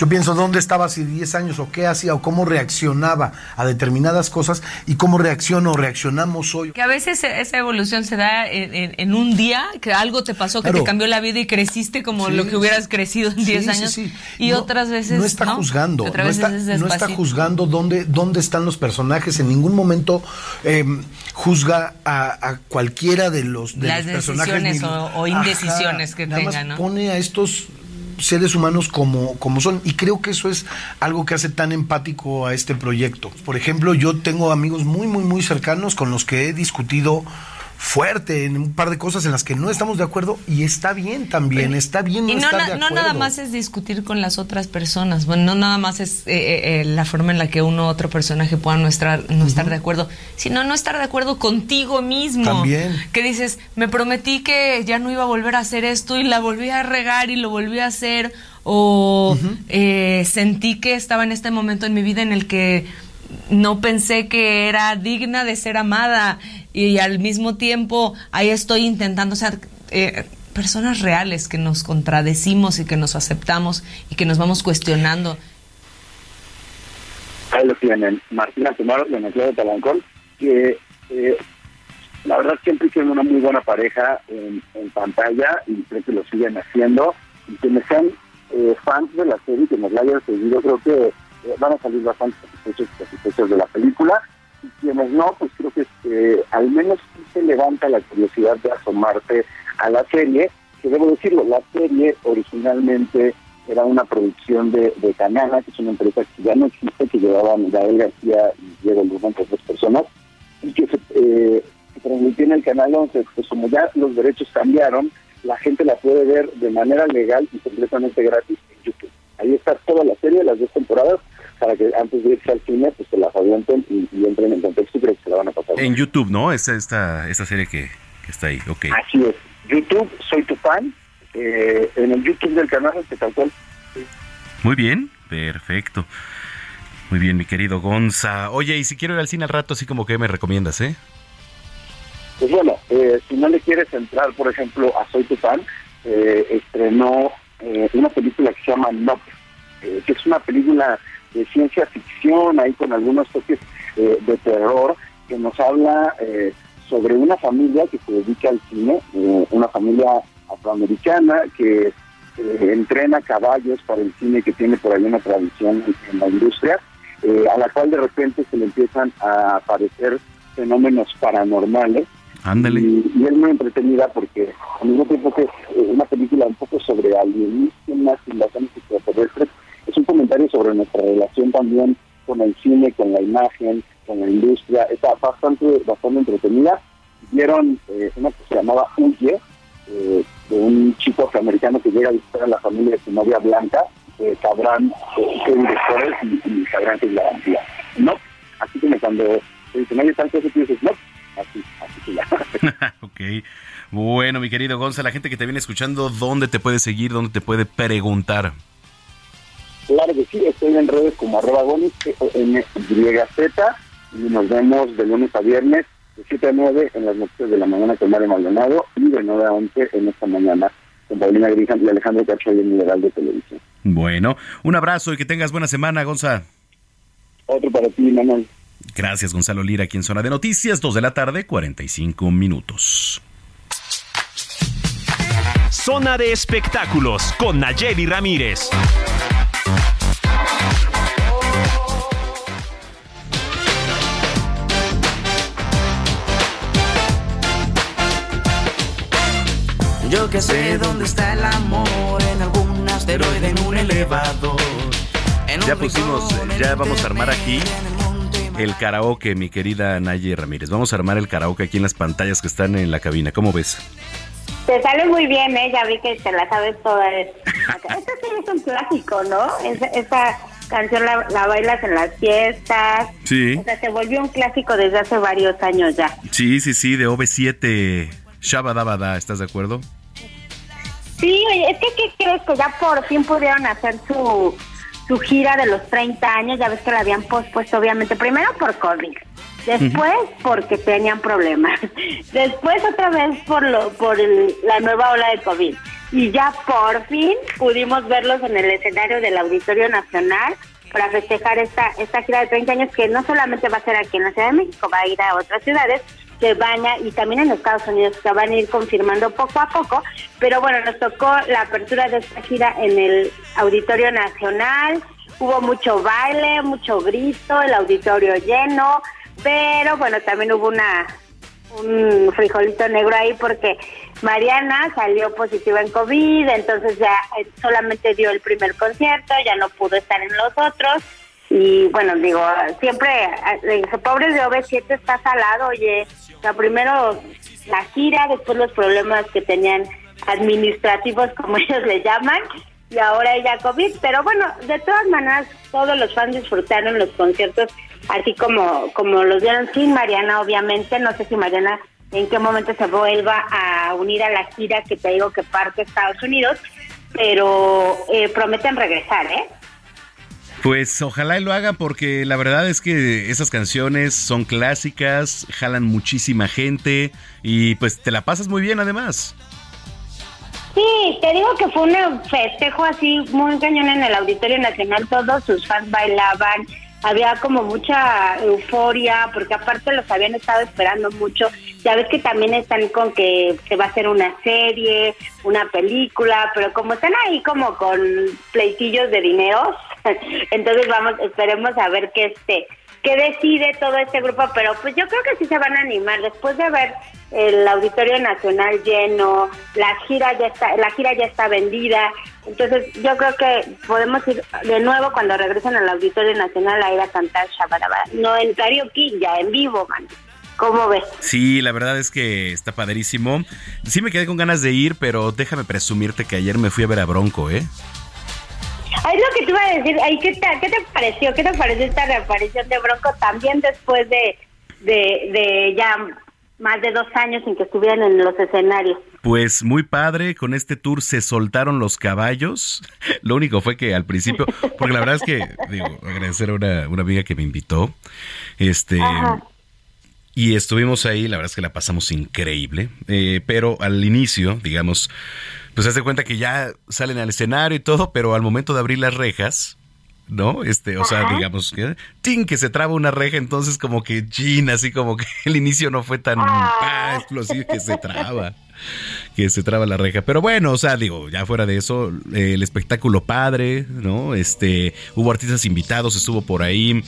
Yo pienso dónde estaba hace 10 años o qué hacía o cómo reaccionaba a determinadas cosas y cómo reacciono o reaccionamos hoy. Que a veces esa evolución se da en, en- en un día, que algo te pasó que Claro. te cambió la vida y creciste como Sí, lo que hubieras crecido en Sí, 10 sí, años. sí. Y No- otras veces. no está juzgando no está, es no está juzgando dónde dónde están los personajes en ningún momento eh, juzga a, a cualquiera de los de Las los personajes decisiones ni- o- o indecisiones que tengan, ¿no? pone a estos seres humanos como, como son y creo que eso es algo que hace tan empático a este proyecto. Por ejemplo, yo tengo amigos muy muy muy cercanos con los que he discutido fuerte en un par de cosas en las que no estamos de acuerdo y está bien también, está bien no, Y no, estar na- de no acuerdo. nada más es discutir con las otras personas, bueno, no nada más es eh, eh, eh, la forma en la que uno u otro personaje pueda no estar, no estar de acuerdo, sino no estar de acuerdo contigo mismo. También. Que dices, me prometí que ya no iba a volver a hacer esto y la volví a regar y lo volví a hacer, o eh, sentí que estaba en este momento en mi vida en el que no pensé que era digna de ser amada y al mismo tiempo ahí estoy intentando ser eh, personas reales que nos contradecimos y que nos aceptamos y que nos vamos cuestionando. Tienen, Martina Tomaro y Ana Claudia Talancón, que eh, la verdad siempre hicieron una muy buena pareja en, pantalla y creo que lo siguen haciendo. Y quienes sean eh, fans de la serie, que nos la hayan seguido, creo que eh, van a salir bastante de la película. Y quienes no, pues creo que eh, al menos se levanta la curiosidad de asomarse a la serie, que debo decirlo, la serie originalmente era una producción de, de Canana, que es una empresa que ya no existe, que llevaba Miguel García y Diego Luna entre otras personas, y que se, eh, se transmitió en el canal 11. Pues como ya los derechos cambiaron, la gente la puede ver de manera legal y completamente gratis en YouTube. Ahí está toda la serie, las dos temporadas, para que antes de irse al cine, pues se las avienten y, y entren en contexto y creo que se la van a pasar. En YouTube, ¿no? Esta, esta, esta serie que, que está ahí, ok. Así es. YouTube, soy tu fan. Eh, en el YouTube del canal, que tal cual. Muy bien, perfecto. Muy bien, mi querido Gonza. Oye, y si quiero ir al cine al rato, así como que me recomiendas, ¿eh? Pues bueno, eh, si no le quieres entrar, por ejemplo, a Soy tu fan, eh, estrenó eh, una película que se llama Nope, eh, que es una película de ciencia ficción, ahí con algunos toques eh, de terror, que nos habla eh, sobre una familia que se dedica al cine, eh, una familia afroamericana que eh, entrena caballos para el cine, que tiene por ahí una tradición en, en la industria, eh, a la cual de repente se le empiezan a aparecer fenómenos paranormales. Ándale. Y, y es muy entretenida porque al mismo tiempo que es eh, una película un poco sobre alienígenas, invasiones extraterrestres, es un comentario sobre nuestra relación también con el cine, con la imagen, con la industria. Está bastante, bastante entretenida. Vieron eh, una que se llamaba Huye, eh, de un chico afroamericano que llega a visitar a la familia de su novia blanca, eh, sabrán qué director es y, y sabrán que es la garantía. No, así como cuando te dicen, oye, tal cosa, dices, no, así, así (laughs) ok. Bueno, mi querido Gonza, la gente que te viene escuchando, ¿dónde te puede seguir? ¿Dónde te puede preguntar? Claro que sí, estoy en redes como arroba gonis, N-Y-Z, y nos vemos de lunes a viernes, de 7 a 9 en las noticias de la mañana con Mario Maldonado, y de 9 a 11 en esta mañana con Paulina Grijan y Alejandro Cacho y el Mineral de Televisión. Bueno, un abrazo y que tengas buena semana, Gonza. Otro para ti, Manuel. Gracias, Gonzalo Lira, aquí en Zona de Noticias, 2 de la tarde, 45 minutos. Zona de espectáculos con Nayeli Ramírez. Yo que sé dónde está el amor en algún asteroide en un elevador. En un Ya pusimos, ya vamos a armar aquí el karaoke, mi querida Naye Ramírez. Vamos a armar el karaoke aquí en las pantallas que están en la cabina. ¿Cómo ves? Te sale muy bien, ¿eh? Ya vi que te la sabes toda. Esta sí es un clásico, ¿no? Esa, esa canción la, la bailas en las fiestas. Sí. O sea, se volvió un clásico desde hace varios años ya. Sí, sí, sí, de OV7. Shabadabada, ¿estás de acuerdo? Sí, oye, es que ¿qué crees? Que ya por fin pudieron hacer su, su gira de los 30 años. Ya ves que la habían pospuesto, obviamente. Primero por COVID. Después porque tenían problemas. (laughs) Después otra vez por lo por el- la nueva ola de COVID. Y ya por fin pudimos verlos en el escenario del Auditorio Nacional para festejar esta, esta gira de 30 años que no solamente va a ser aquí en la Ciudad de México, va a ir a otras ciudades que van y también en Estados Unidos que van a ir confirmando poco a poco. Pero bueno, nos tocó la apertura de esta gira en el Auditorio Nacional. Hubo mucho baile, mucho grito, el auditorio lleno, pero bueno, también hubo una un frijolito negro ahí porque Mariana salió positiva en COVID, entonces ya eh, solamente dio el primer concierto, ya no pudo estar en los otros. Y bueno, digo, siempre, eh, pobre de OV7 está salado, oye, primero la gira, después los problemas que tenían administrativos, como (laughs) ellos le llaman, y ahora ella COVID. Pero bueno, de todas maneras, todos los fans disfrutaron los conciertos así como, como los vieron sin Mariana, obviamente. No sé si Mariana en qué momento se vuelva a unir a la gira que te digo que parte Estados Unidos, pero eh, prometen regresar, ¿eh? Pues ojalá y lo hagan porque la verdad es que esas canciones son clásicas, jalan muchísima gente y pues te la pasas muy bien además. Sí, te digo que fue un festejo así muy cañón en el Auditorio Nacional. Todos sus fans bailaban, había como mucha euforia, porque aparte los habían estado esperando mucho. Ya ves que también están con que se va a hacer una serie, una película, pero como están ahí como con pleitillos de dinero, (laughs) entonces vamos, esperemos a ver qué este qué decide todo este grupo, pero pues yo creo que sí se van a animar después de haber el Auditorio Nacional lleno, la gira ya está, la gira ya está vendida. Entonces, yo creo que podemos ir de nuevo cuando regresen al Auditorio Nacional a ir a cantar Shabaraba. No en karaoke, ya en vivo, man. ¿Cómo ves? Sí, la verdad es que está padrísimo. Sí me quedé con ganas de ir, pero déjame presumirte que ayer me fui a ver a Bronco, ¿eh? Ay, lo que te iba a decir, ay, ¿qué, te, ¿qué te pareció? ¿Qué te pareció esta reaparición de Bronco también después de, de, de ya más de dos años sin que estuvieran en los escenarios? Pues muy padre, con este tour se soltaron los caballos. (laughs) Lo único fue que al principio, (laughs) porque la verdad es que, digo, agradecer a una, una amiga que me invitó. Este. Y estuvimos ahí, la verdad es que la pasamos increíble. Eh, pero al inicio, digamos, pues se cuenta que ya salen al escenario y todo, pero al momento de abrir las rejas, ¿no? Este, o sea, digamos que, ¡ting! que se traba una reja, entonces como que, chin, así como que (laughs) el inicio no fue tan ah, explosivo que se traba que se traba la reja. Pero bueno, o sea, digo, ya fuera de eso, el espectáculo padre, ¿no? Este, hubo artistas invitados, estuvo por ahí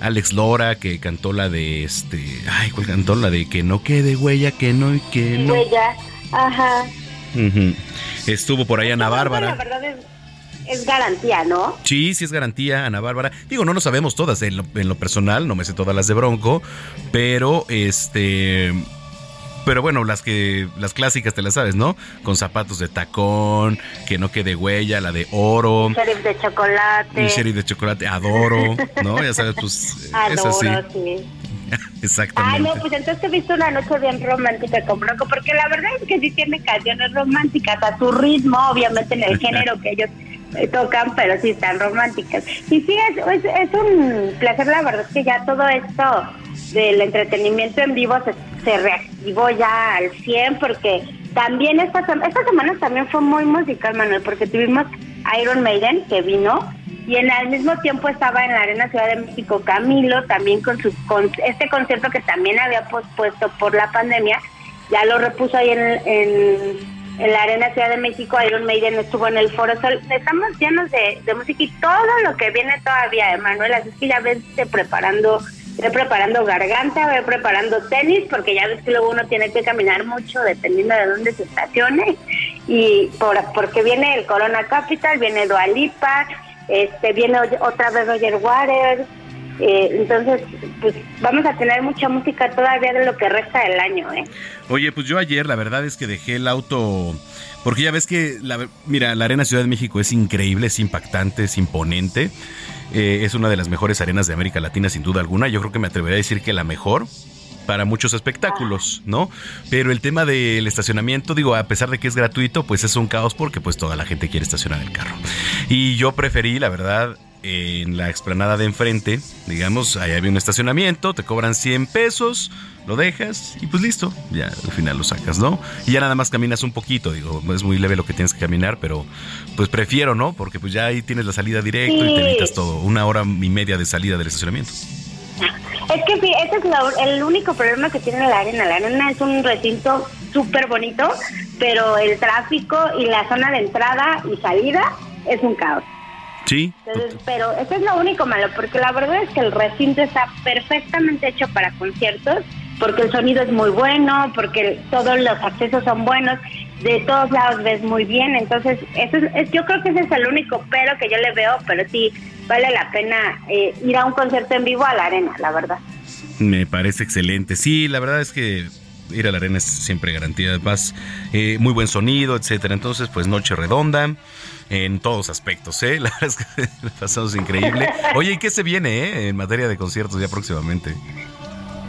Alex Lora, que cantó la de este, ay, ¿cuál cantó? La de que no quede huella, que no y que no. Huella, ajá. Estuvo por ahí Ana Bárbara. La verdad es, es garantía, ¿no? Sí, sí es garantía, Ana Bárbara. Digo, no lo sabemos todas, en lo, en lo personal, no me sé todas las de Bronco, pero este pero bueno, las que las clásicas te las sabes, ¿no? Con zapatos de tacón, que no quede huella, la de oro. Sheriff de chocolate. Sheriff de chocolate, adoro, ¿no? Ya sabes, pues (laughs) adoro, es así. sí. (laughs) Exactamente. Ah, no, pues entonces he visto una noche bien romántica con Bronco, porque la verdad es que sí tiene canciones románticas a su ritmo, obviamente en el género que ellos eh, tocan, pero sí están románticas. Y sí, es, es, un placer, la verdad es que ya todo esto del entretenimiento en vivo se, se reactivó ya al 100 porque también esta, esta semana también fue muy musical, Manuel, porque tuvimos Iron Maiden que vino y en al mismo tiempo estaba en la Arena Ciudad de México Camilo también con su con este concierto que también había pospuesto por la pandemia, ya lo repuso ahí en, en, la Arena Ciudad de México, Iron Maiden estuvo en el Foro Sol, estamos llenos de, de música y todo lo que viene todavía, Manuel, así que ya ves preparando Voy preparando garganta, voy preparando tenis, porque ya ves que luego uno tiene que caminar mucho dependiendo de dónde se estacione. Y por, porque viene el Corona Capital, viene Dualipa, este, viene otra vez Roger Waters. Eh, entonces, pues vamos a tener mucha música todavía de lo que resta del año, ¿eh? Oye, pues yo ayer la verdad es que dejé el auto porque ya ves que la, mira, la Arena Ciudad de México es increíble, es impactante, es imponente. Eh, es una de las mejores arenas de América Latina, sin duda alguna. Yo creo que me atrevería a decir que la mejor para muchos espectáculos, ¿no? Pero el tema del estacionamiento, digo, a pesar de que es gratuito, pues es un caos porque pues toda la gente quiere estacionar el carro. Y yo preferí, la verdad, en la explanada de enfrente, digamos, ahí había un estacionamiento, te cobran 100 pesos, lo dejas y pues listo, ya al final lo sacas, ¿no? Y ya nada más caminas un poquito, digo, es muy leve lo que tienes que caminar, pero pues prefiero, ¿no? Porque pues ya ahí tienes la salida directo y te evitas todo, una hora y media de salida del estacionamiento. Es que sí, ese es el único problema que tiene la arena. La arena es un recinto súper bonito, pero el tráfico y la zona de entrada y salida es un caos. Sí. pero eso es lo único malo, porque la verdad es que el recinto está perfectamente hecho para conciertos, porque el sonido es muy bueno, porque todos los accesos son buenos, de todos lados ves muy bien, entonces eso es, yo creo que ese es el único pero que yo le veo, pero sí vale la pena eh, ir a un concierto en vivo a la arena, la verdad. Me parece excelente. Sí, la verdad es que ir a la arena es siempre garantía de paz, eh, muy buen sonido, etcétera. Entonces, pues noche redonda en todos aspectos, ¿eh? (laughs) La verdad es que pasamos increíble. Oye, ¿y qué se viene, eh, en materia de conciertos ya próximamente?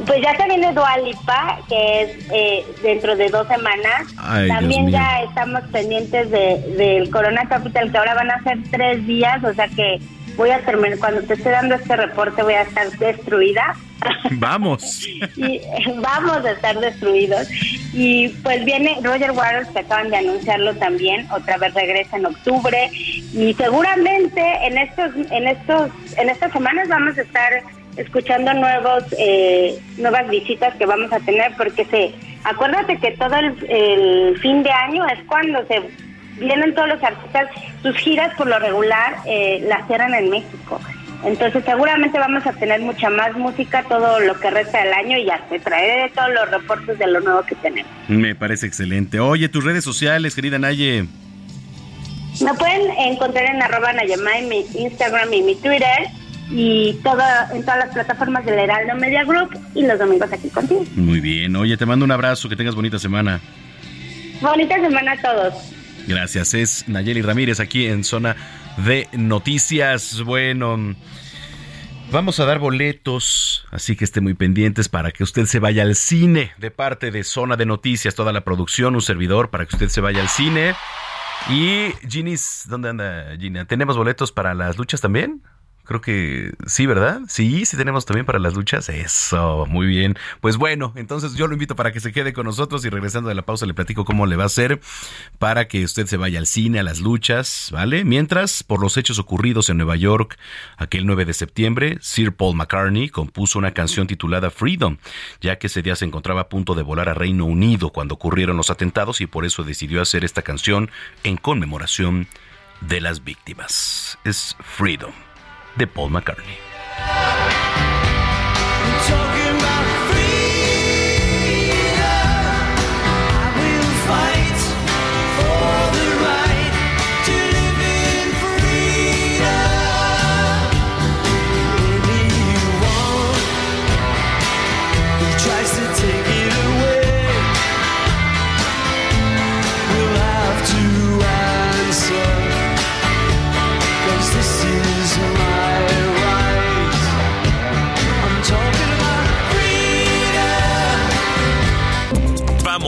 Pues ya se viene Dualipa, que es eh, dentro de dos semanas. También ya estamos pendientes de, del Corona Capital, que ahora van a ser tres días, o sea que voy a terminar, cuando te esté dando este reporte voy a estar destruida. (laughs) Vamos. y vamos a estar destruidos. Y pues viene Roger Waters, que acaban de anunciarlo también, otra vez regresa en octubre. Y seguramente en estos, en estos, en estas semanas vamos a estar escuchando nuevos, eh, nuevas visitas que vamos a tener, porque se, acuérdate que todo el fin de año es cuando se vienen todos los artistas, sus giras por lo regular eh, las cierran en México. Entonces seguramente vamos a tener mucha más música todo lo que resta del año y ya te traeré todos los reportes de lo nuevo que tenemos. Me parece excelente. Oye, tus redes sociales, querida Naye. Me pueden encontrar en arroba Nayamay, mi Instagram y mi Twitter y toda, en todas las plataformas del Heraldo Media Group y los domingos aquí contigo. Muy bien. Oye, te mando un abrazo, que tengas bonita semana. Bonita semana a todos. Gracias. Es Nayeli Ramírez aquí en Zona de Noticias. Bueno, vamos a dar boletos, así que esté muy pendientes para que usted se vaya al cine de parte de Zona de Noticias, toda la producción, un servidor para que usted se vaya al cine. Y Ginis, ¿dónde anda Gina? ¿Tenemos boletos para las luchas también? Creo que sí, ¿verdad? Sí, sí tenemos también para las luchas. Eso, muy bien. Pues bueno, entonces yo lo invito para que se quede con nosotros y regresando de la pausa le platico cómo le va a hacer para que usted se vaya al cine, a las luchas, ¿vale? Mientras, por los hechos ocurridos en Nueva York aquel 9 de septiembre, Sir Paul McCartney compuso una canción titulada Freedom, ya que ese día se encontraba a punto de volar a Reino Unido cuando ocurrieron los atentados y por eso decidió hacer esta canción en conmemoración de las víctimas. Es Freedom de Paul McCartney.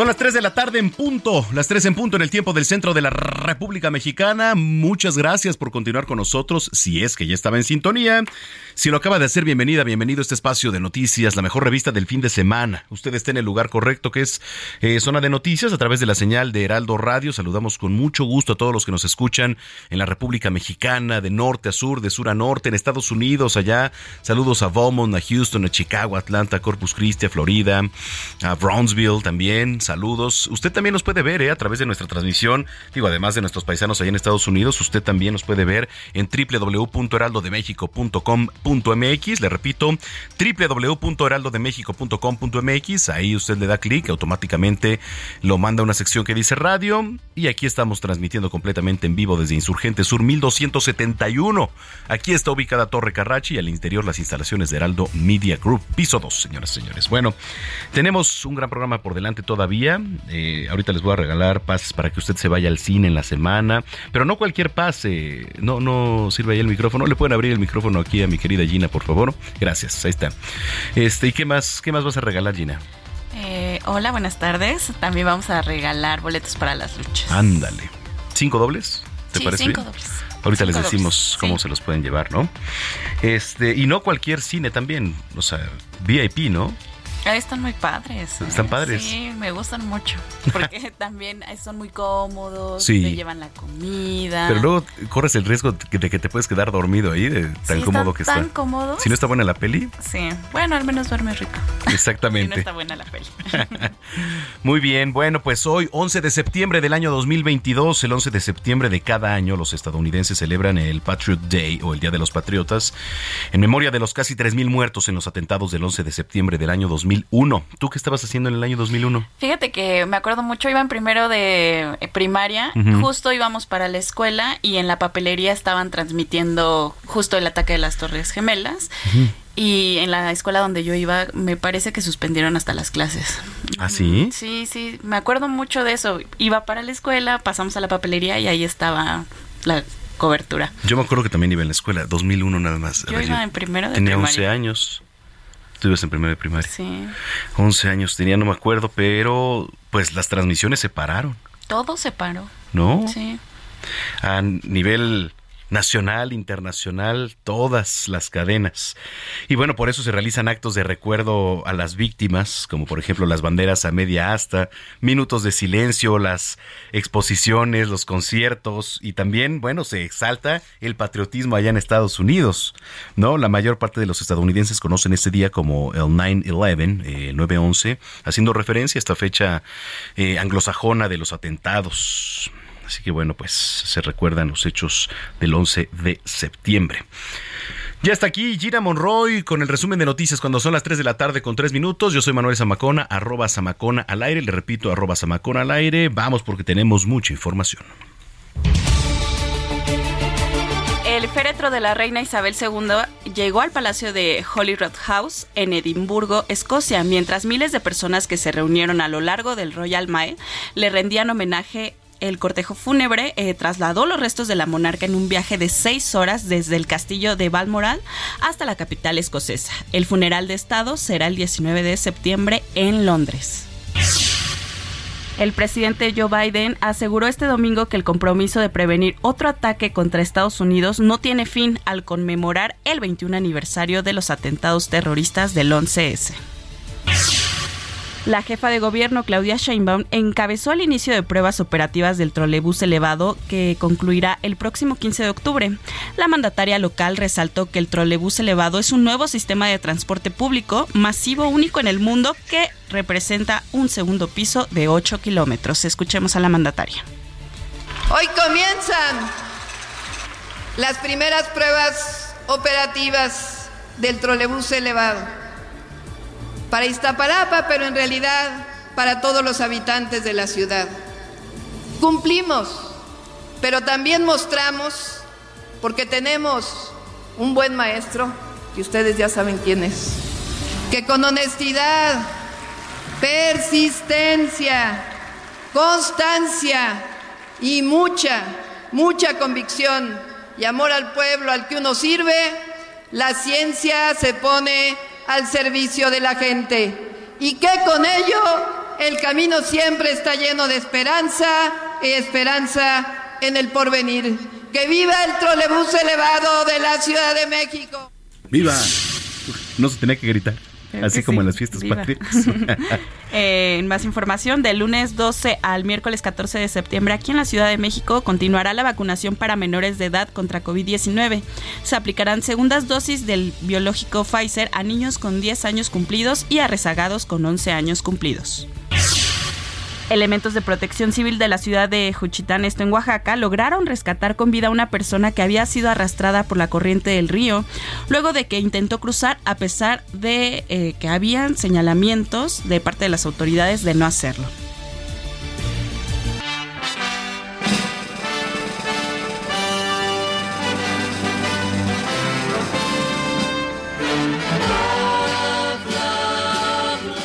Son las 3 de la tarde en punto, las 3 en punto en el tiempo del centro de la República Mexicana. Muchas gracias por continuar con nosotros, si es que ya estaba en sintonía. Si lo acaba de hacer, bienvenida, bienvenido a este espacio de noticias, la mejor revista del fin de semana. Usted está en el lugar correcto, que es eh, Zona de Noticias, a través de la señal de Heraldo Radio. Saludamos con mucho gusto a todos los que nos escuchan en la República Mexicana, de norte a sur, de sur a norte, en Estados Unidos, allá. Saludos a Beaumont, a Houston, a Chicago, Atlanta, Corpus Christi, a Florida, a Brownsville también. Saludos. Usted también nos puede ver eh, a través de nuestra transmisión. Digo, además de nuestros paisanos allá en Estados Unidos, usted también nos puede ver en www.heraldodemexico.com.mx. Le repito, www.heraldodemexico.com.mx. Ahí usted le da clic, automáticamente lo manda a una sección que dice radio. Y aquí estamos transmitiendo completamente en vivo desde Insurgente Sur 1271. Aquí está ubicada Torre Carrachi y al interior las instalaciones de Heraldo Media Group. Piso 2, señoras y señores. Bueno, tenemos un gran programa por delante todavía. Eh, ahorita les voy a regalar pases para que usted se vaya al cine en la semana. Pero no cualquier pase. No, no sirve ahí el micrófono. Le pueden abrir el micrófono aquí a mi querida Gina, por favor. Gracias. Ahí está. Este, ¿y qué más, qué más vas a regalar, Gina? Eh, hola, buenas tardes. También vamos a regalar boletos para las luchas. Ándale. ¿Cinco dobles? ¿Te Sí, parece cinco bien? dobles. Ahorita Cinco les decimos dobles, cómo sí. se los pueden llevar, ¿no? Este, y no cualquier cine también, o sea, VIP, ¿no? Están muy padres. Están padres. Sí, me gustan mucho. Porque (laughs) también son muy cómodos, Sí. te llevan la comida. Pero luego corres el riesgo de que te puedes quedar dormido ahí, de tan Sí, cómodo que tan está. cómodos. Si no está buena la peli, Sí, bueno, al menos duerme rico. (laughs) Y no exactamente. está buena la peli. (laughs) Muy bien, bueno, pues hoy, 11 de septiembre del año 2022, el 11 de septiembre de cada año, los estadounidenses celebran el Patriot Day o el Día de los Patriotas en memoria de los casi 3.000 muertos en los atentados del 11 de septiembre del año 2001. ¿Tú qué estabas haciendo en el año 2001? Fíjate que me acuerdo mucho, iba en primero de primaria, justo íbamos para la escuela y en la papelería estaban transmitiendo justo el ataque de las Torres Gemelas. Y en la escuela donde yo iba, me parece que suspendieron hasta las clases. ¿Ah, sí? Sí, sí, me acuerdo mucho de eso. Iba para la escuela, pasamos a la papelería y ahí estaba la cobertura. Yo me acuerdo que también iba en la escuela, 2001 nada más. Yo iba en primero de Tenía primaria. 11 años. Ibas en primero de primaria. Sí. 11 años tenía, no me acuerdo, pero pues las transmisiones se pararon, Todo se paró. ¿no? Sí. a nivel nacional, internacional, todas las cadenas. Y bueno, por eso se realizan actos de recuerdo a las víctimas, como por ejemplo las banderas a media asta, minutos de silencio, las exposiciones, los conciertos y también, bueno, se exalta el patriotismo allá en Estados Unidos, ¿no? La mayor parte de los estadounidenses conocen este día como el 9-11, eh, el 9-11, haciendo referencia a esta fecha eh, anglosajona de los atentados. Así que bueno, pues se recuerdan los hechos del 11 de septiembre. Ya está aquí Gina Monroy con el resumen de noticias cuando son las 3 de la tarde con 3 minutos. Yo soy Manuel Zamacona, arroba Zamacona al aire. Le repito, arroba Zamacona al aire. Vamos porque tenemos mucha información. El féretro de la reina Isabel II llegó al palacio de Holyrood House en Edimburgo, Escocia, mientras miles de personas que se reunieron a lo largo del Royal Mile le rendían homenaje. El cortejo fúnebre eh, trasladó los restos de la monarca en un viaje de seis horas desde el castillo de Balmoral hasta la capital escocesa. El funeral de Estado será el 19 de septiembre en Londres. El presidente Joe Biden aseguró este domingo que el compromiso de prevenir otro ataque contra Estados Unidos no tiene fin al conmemorar el 21 aniversario de los atentados terroristas del 11S. La jefa de gobierno, Claudia Sheinbaum, encabezó el inicio de pruebas operativas del trolebús elevado que concluirá el próximo 15 de octubre. La mandataria local resaltó que el trolebús elevado es un nuevo sistema de transporte público masivo único en el mundo que representa un segundo piso de 8 kilómetros. Escuchemos a la mandataria. Hoy comienzan las primeras pruebas operativas del trolebús elevado para Iztapalapa, pero en realidad para todos los habitantes de la ciudad. Cumplimos, pero también mostramos, porque tenemos un buen maestro, que ustedes ya saben quién es, que con honestidad, persistencia, constancia y mucha, mucha convicción y amor al pueblo al que uno sirve, la ciencia se pone al servicio de la gente y que con ello el camino siempre está lleno de esperanza y esperanza en el porvenir. Que viva el trolebús elevado de la Ciudad de México. ¡Viva! No se tenía que gritar. Creo Así que como sí. en las fiestas Viva. (laughs) patrias. Eh, en más información, del lunes 12 al miércoles 14 de septiembre, aquí en la Ciudad de México, continuará la vacunación para menores de edad contra COVID-19. Se aplicarán segundas dosis del biológico Pfizer a niños con 10 años cumplidos y a rezagados con 11 años cumplidos. Elementos de protección civil de la ciudad de Juchitán, esto en Oaxaca, lograron rescatar con vida a una persona que había sido arrastrada por la corriente del río, luego de que intentó cruzar a pesar de eh, que habían señalamientos de parte de las autoridades de no hacerlo.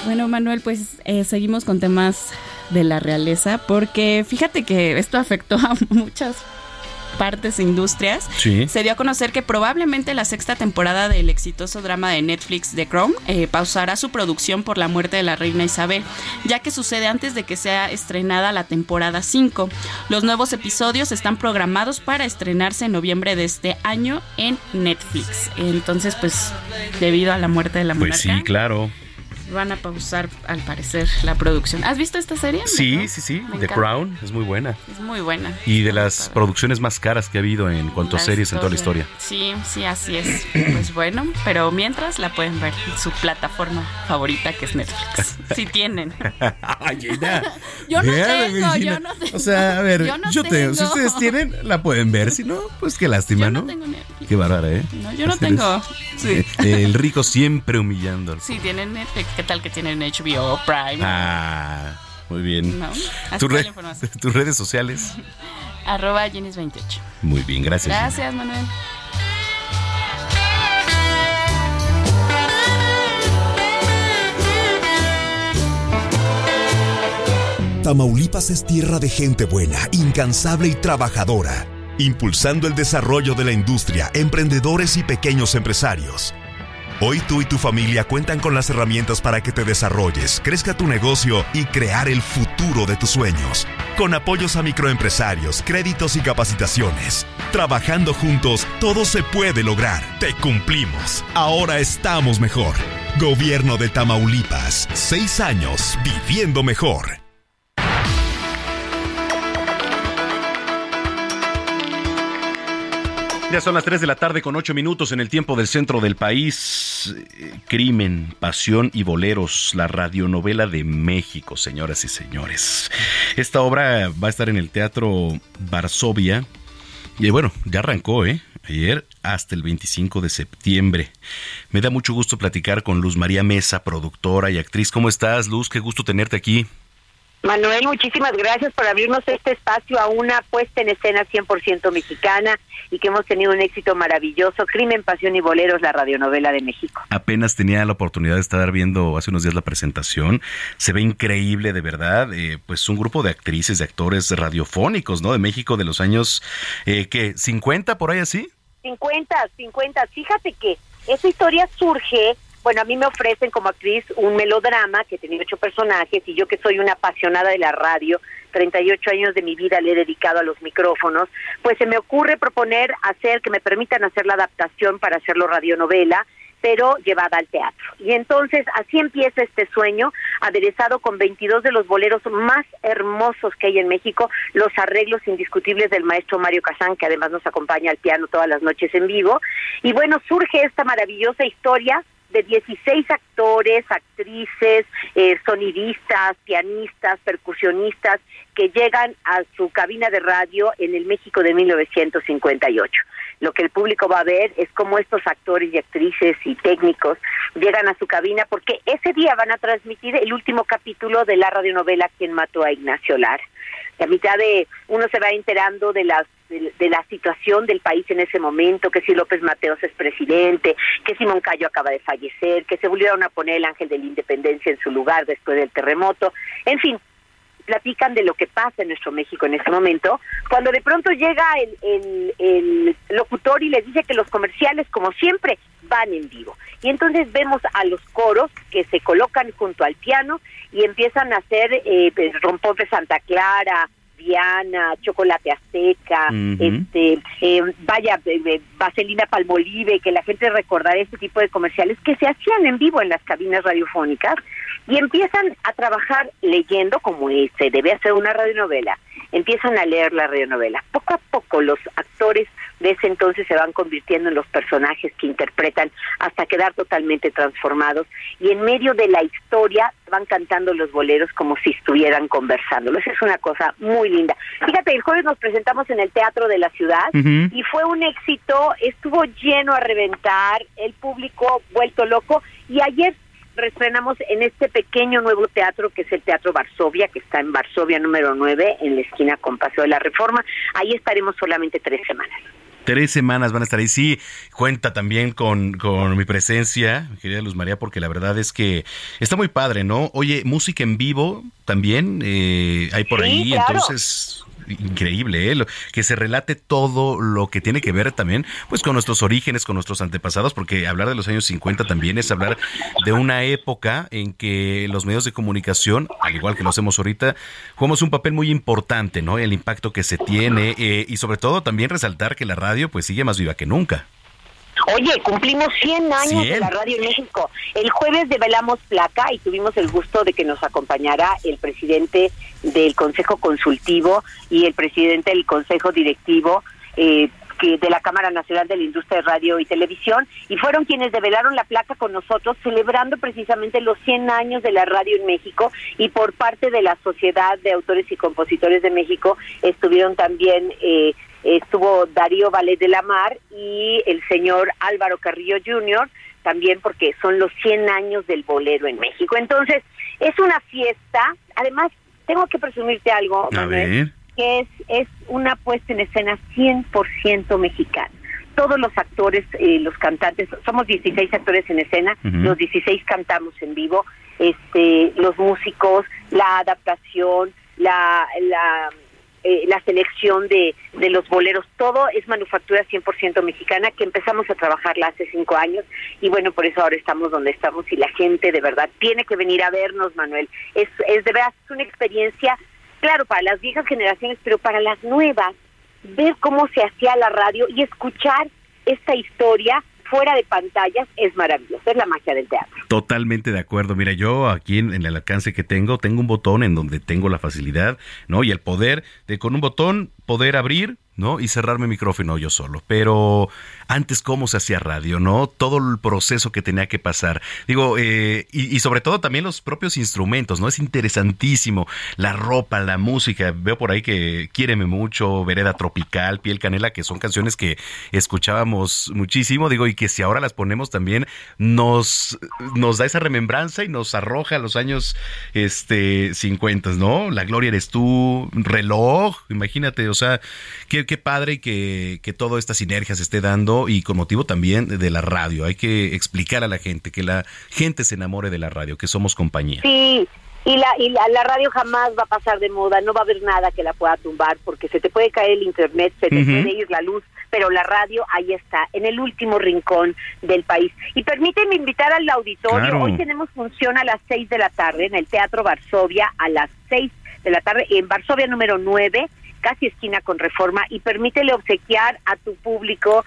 Bueno, Manuel, pues eh, seguimos con temas de la realeza, porque fíjate que esto afectó a (laughs) muchas partes e industrias. Sí. Se dio a conocer que probablemente la sexta temporada del exitoso drama de Netflix The Crown eh, pausará su producción por la muerte de la reina Isabel, ya que sucede antes de que sea estrenada la temporada 5. Los nuevos episodios están programados para estrenarse en noviembre de este año en Netflix. Entonces, pues, debido a la muerte de la Pues monarca. sí, claro. Van a pausar al parecer la producción. ¿Has visto esta serie? Sí, sí, sí. Me The encanta. Crown es muy buena. Es muy buena. Y de las producciones más caras que ha habido en cuanto a series en toda la historia. Sí, sí, así es. Pues bueno, pero mientras la pueden ver en su plataforma favorita que es Netflix. Si tienen. (laughs) (laughs) Yo no Bien, tengo, Gina. yo no tengo. O sea, a ver, Yo no yo tengo. Si ustedes tienen, la pueden ver. Si no, pues qué lástima, Yo no ¿no? tengo Netflix. Qué bárbara, ¿eh? No, yo no Así eres. tengo. Sí. El rico siempre humillando. Sí, tienen Netflix. ¿Qué tal que tienen HBO Prime? Ah, muy bien. No, Tu está re- (laughs) tus redes sociales. (laughs) Arroba Jenis28. Muy bien, gracias. Gina. Gracias, Manuel. Tamaulipas es tierra de gente buena, incansable y trabajadora, impulsando el desarrollo de la industria, emprendedores y pequeños empresarios. Hoy tú y tu familia cuentan con las herramientas para que te desarrolles, crezca tu negocio y crear el futuro de tus sueños. Con apoyos a microempresarios, créditos y capacitaciones. Trabajando juntos, todo se puede lograr. Te cumplimos. Ahora estamos mejor. Gobierno de Tamaulipas. Seis años viviendo mejor. Ya son las 3 de la tarde con 8 minutos en el tiempo del centro del país. Eh, Crimen, pasión y boleros, la radionovela de México, señoras y señores. Esta obra va a estar en el Teatro Varsovia. Y bueno, ya arrancó, ¿eh? Ayer hasta el 25 de septiembre. Me da mucho gusto platicar con Luz María Mesa, productora y actriz. ¿Cómo estás, Luz? Qué gusto tenerte aquí. Manuel, muchísimas gracias por abrirnos este espacio a una puesta en escena 100% mexicana y que hemos tenido un éxito maravilloso. Crimen, Pasión y Boleros, la radionovela de México. Apenas tenía la oportunidad de estar viendo hace unos días la presentación. Se ve increíble, de verdad. Eh, pues un grupo de actrices, de actores radiofónicos, ¿no? De México de los años, eh, ¿qué? ¿50 por ahí así? 50, 50. Fíjate que esa historia surge, bueno, a mí me ofrecen como actriz un melodrama que tenía ocho personajes y yo que soy una apasionada de la radio, 38 años de mi vida le he dedicado a los micrófonos, pues se me ocurre proponer hacer, que me permitan hacer la adaptación para hacerlo radionovela pero llevada al teatro. Y entonces así empieza este sueño, aderezado con 22 de los boleros más hermosos que hay en México, los arreglos indiscutibles del maestro Mario Casán, que además nos acompaña al piano todas las noches en vivo. Y bueno, surge esta maravillosa historia de 16 actores, actrices, eh, sonidistas, pianistas, percusionistas que llegan a su cabina de radio en el México de 1958. Lo que el público va a ver es cómo estos actores y actrices y técnicos llegan a su cabina porque ese día van a transmitir el último capítulo de la radionovela Quien mató a Ignacio Lara. La mitad de uno se va enterando de las de, de la situación del país en ese momento, que si López Mateos es presidente, que Simón Cayo acaba de fallecer, que se volvieron a poner el ángel de la independencia en su lugar después del terremoto, en fin, platican de lo que pasa en nuestro México en ese momento, cuando de pronto llega el, el, el locutor y les dice que los comerciales, como siempre, van en vivo. Y entonces vemos a los coros que se colocan junto al piano y empiezan a hacer eh, pues, rompón de Santa Clara, Diana, Chocolate Azteca, Ujú. este, eh, vaya, eh, eh, Vaselina Palmolive, que la gente recordará este tipo de comerciales que se hacían en vivo en las cabinas radiofónicas y empiezan a trabajar leyendo como se debe hacer una radionovela, empiezan a leer la radionovela. Poco a poco los actores de ese entonces se van convirtiendo en los personajes que interpretan hasta quedar totalmente transformados y en medio de la historia van cantando los boleros como si estuvieran conversándolo. Esa es una cosa muy linda. Fíjate, el jueves nos presentamos en el Teatro de la Ciudad y fue un éxito, estuvo lleno a reventar, el público vuelto loco y ayer reestrenamos en este pequeño nuevo teatro que es el Teatro Varsovia, que está en Varsovia número 9, en la esquina con Paseo de la Reforma. Ahí estaremos solamente tres semanas. Tres semanas van a estar ahí. Sí, cuenta también con, con mi presencia, mi querida Luz María, porque la verdad es que está muy padre, ¿no? Oye, música en vivo también eh, hay por Sí, ahí, claro. entonces increíble, ¿eh? Que se relate todo lo que tiene que ver también, pues con nuestros orígenes, con nuestros antepasados, porque hablar de los años 50 también es hablar de una época en que los medios de comunicación, al igual que lo hacemos ahorita, jugamos un papel muy importante, ¿no? El impacto que se tiene eh, y sobre todo también resaltar que la radio pues sigue más viva que nunca. Oye, cumplimos 100 años de 100. la radio en México. El jueves develamos placa y tuvimos el gusto de que nos acompañara el presidente del Consejo Consultivo y el presidente del Consejo Directivo eh, que de la Cámara Nacional de la Industria de Radio y Televisión y fueron quienes develaron la placa con nosotros celebrando precisamente los 100 años de la radio en México y por parte de la Sociedad de Autores y Compositores de México estuvieron también eh, estuvo Darío Valet de la Mar y el señor Álvaro Carrillo Jr., también porque son los 100 años del bolero en México. Entonces, es una fiesta. Además, tengo que presumirte algo, A Manuel, ver. que es, es una puesta en escena 100% mexicana. Todos los actores, eh, los cantantes, somos 16 actores en escena, los 16 cantamos en vivo, este, los músicos, la adaptación, la, la, eh, la selección de, de los boleros, todo es manufactura 100% mexicana que empezamos a trabajarla hace cinco años y bueno, por eso ahora estamos donde estamos y la gente de verdad tiene que venir a vernos, Manuel. Es, es de verdad es una experiencia, claro, para las viejas generaciones, pero para las nuevas, ver cómo se hacía la radio y escuchar esta historia fuera de pantallas es maravilloso, es la magia del teatro. Totalmente de acuerdo. Mira, yo aquí en, en el alcance que tengo, tengo un botón en donde tengo la facilidad, ¿no? Y el poder de con un botón poder abrir, ¿no? Y cerrar mi micrófono yo solo. Pero antes, ¿cómo se hacía radio, no? Todo el proceso que tenía que pasar. Digo, eh, y, sobre todo también los propios instrumentos, ¿no? Es interesantísimo. La ropa, la música. Veo por ahí que Quiéreme mucho, Vereda Tropical, Piel Canela, que son canciones que escuchábamos muchísimo. Digo, y que si ahora las ponemos también, nos, nos da esa remembranza y nos arroja a los años este 50, ¿no? La gloria eres tú, reloj, imagínate, o sea, qué, qué padre y que, que toda esta sinergia se esté dando y con motivo también de la radio. Hay que explicar a la gente, que la gente se enamore de la radio, que somos compañía. Sí, y la, y la, la radio jamás va a pasar de moda, no va a haber nada que la pueda tumbar, porque se te puede caer el internet, se te puede ir la luz, pero la radio ahí está, en el último rincón del país. Y permíteme invitar al auditorio, Claro. hoy tenemos función a las seis de la tarde en el Teatro Varsovia, a las seis de la tarde, en Varsovia número 9, casi esquina con reforma, y permítele obsequiar a tu público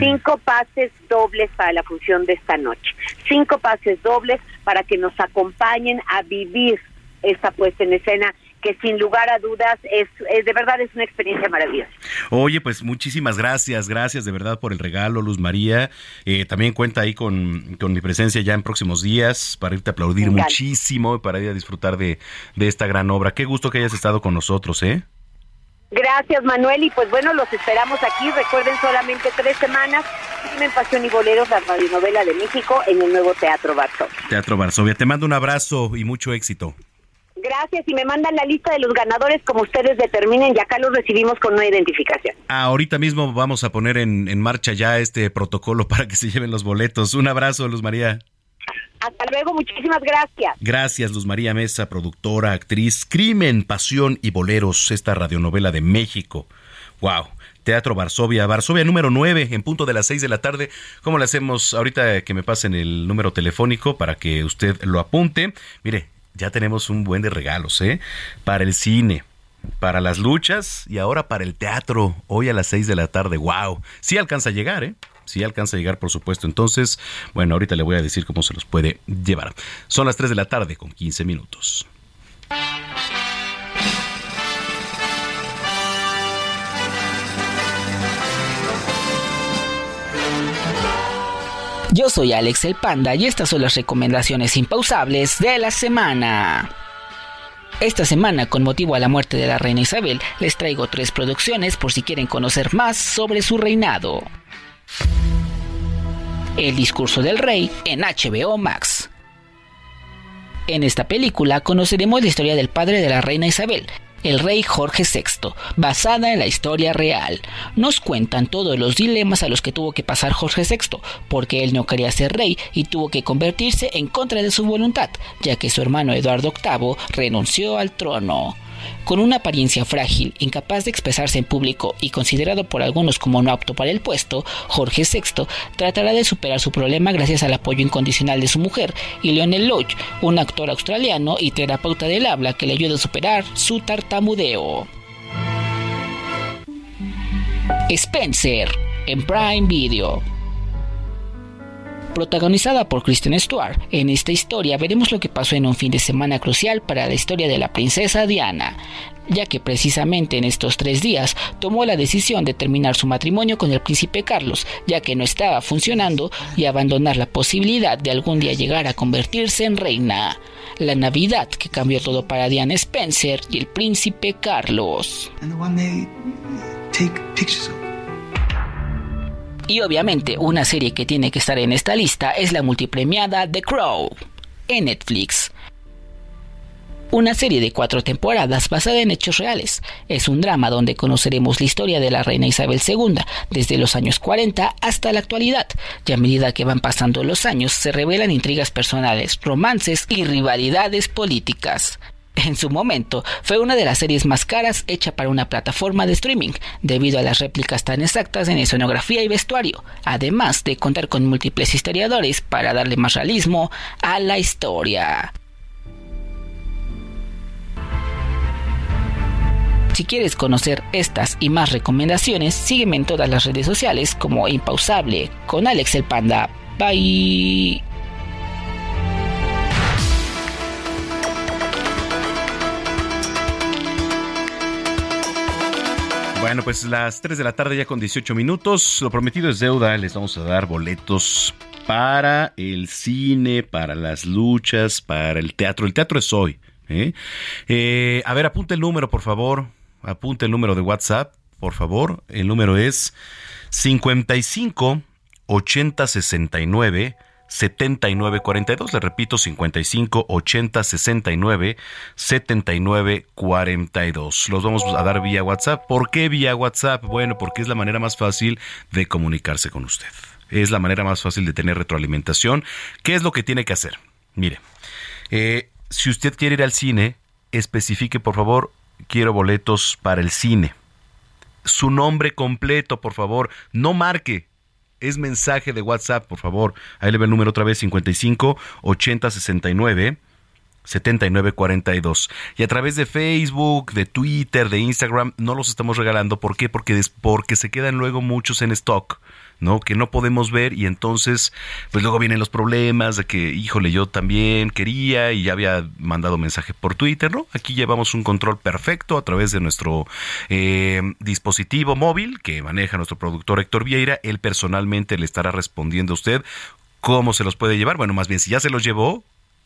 cinco pases dobles para la función de esta noche. Cinco pases dobles para que nos acompañen a vivir esta puesta en escena que sin lugar a dudas es, es de verdad es una experiencia maravillosa. Oye, pues muchísimas gracias, gracias de verdad por el regalo, Luz María. Eh, también cuenta ahí con, con mi presencia ya en próximos días para irte a aplaudir muchísimo y para ir a disfrutar de, de esta gran obra. Qué gusto que hayas estado con nosotros, ¿eh? Gracias Manuel y pues bueno, los esperamos aquí. Recuerden solamente tres semanas. Crimen, Pasión y Boleros, la radionovela de México en el nuevo Teatro Varsovia. Teatro Varsovia. Te mando un abrazo y mucho éxito. Gracias y me mandan la lista de los ganadores como ustedes determinen y acá los recibimos con una identificación. Ahorita mismo vamos a poner en, en marcha ya este protocolo (laughs) para que se lleven los boletos. Un abrazo, Luz María. Hasta luego, muchísimas gracias. Gracias, Luz María Mesa, productora, actriz, Crimen, Pasión y Boleros, esta radionovela de México. Wow. Teatro Varsovia, Varsovia número 9, en punto de las 6 de la tarde. ¿Cómo le hacemos ahorita que me pasen el número telefónico para que usted lo apunte? Mire, ya tenemos un buen de regalos, ¿eh? Para el cine, para las luchas y ahora para el teatro, hoy a las 6 de la tarde. ¡Wow! Sí alcanza a llegar, ¿eh? Sí alcanza a llegar, por supuesto. Entonces, bueno, ahorita le voy a decir cómo se los puede llevar. Son las 3 de la tarde con 15 minutos. Yo soy Alex el Panda y estas son las recomendaciones impausables de la semana. Esta semana, con motivo a la muerte de la reina Isabel, les traigo tres producciones por si quieren conocer más sobre su reinado. El discurso del rey en HBO Max. En esta película conoceremos la historia del padre de la reina Isabel, el rey Jorge VI, basada en la historia real. Nos cuentan todos los dilemas a los que tuvo que pasar Jorge VI, porque él no quería ser rey y tuvo que convertirse en contra de su voluntad, ya que su hermano Eduardo VIII renunció al trono. Con una apariencia frágil, incapaz de expresarse en público y considerado por algunos como no apto para el puesto, Jorge VI tratará de superar su problema gracias al apoyo incondicional de su mujer y Lionel Lodge, un actor australiano y terapeuta del habla que le ayuda a superar su tartamudeo. Spencer, en Prime Video. Protagonizada por Kristen Stewart, en esta historia veremos lo que pasó en un fin de semana crucial para la historia de la princesa Diana, ya que precisamente en estos tres días tomó la decisión de terminar su matrimonio con el príncipe Carlos, ya que no estaba funcionando, y abandonar la posibilidad de algún día llegar a convertirse en reina. La Navidad que cambió todo para Diana Spencer y el príncipe Carlos. Y obviamente una serie que tiene que estar en esta lista es la multipremiada The Crow en Netflix. Una serie de cuatro temporadas basada en hechos reales. Es un drama donde conoceremos la historia de la reina Isabel II desde los años 40 hasta la actualidad. Y a medida que van pasando los años se revelan intrigas personales, romances y rivalidades políticas. En su momento, fue una de las series más caras hecha para una plataforma de streaming, debido a las réplicas tan exactas en escenografía y vestuario, además de contar con múltiples historiadores para darle más realismo a la historia. Si quieres conocer estas y más recomendaciones, sígueme en todas las redes sociales como Impausable con Alex el Panda. Bye. Bueno, pues las 3 de la tarde ya con 18 minutos. Lo prometido es deuda. Les vamos a dar boletos para el cine, para las luchas, para el teatro. El teatro es hoy. ¿eh? Eh, a ver, apunte el número, por favor. Apunte el número de WhatsApp, por favor. El número es 55 80 69 79 42. Le repito, 55 80 69 79 42. Los vamos a dar vía WhatsApp. ¿Por qué vía WhatsApp? Bueno, porque es la manera más fácil de comunicarse con usted. Es la manera más fácil de tener retroalimentación. ¿Qué es lo que tiene que hacer? Mire, eh, si usted quiere ir al cine, especifique por favor, quiero boletos para el cine. Su nombre completo, por favor, no marque. Es mensaje de WhatsApp, por favor. Ahí le ve el número otra vez, 55 80 69 79 42. Y a través de Facebook, de Twitter, de Instagram, no los estamos regalando. ¿Por qué? Porque, porque se quedan luego muchos en stock. ¿No? Que no podemos ver y entonces, pues luego vienen los problemas de que, híjole, yo también quería y ya había mandado mensaje por Twitter, ¿no? Aquí llevamos un control perfecto a través de nuestro eh, dispositivo móvil que maneja nuestro productor Héctor Vieira. Él personalmente le estará respondiendo a usted cómo se los puede llevar. Bueno, más bien, si ya se los llevó,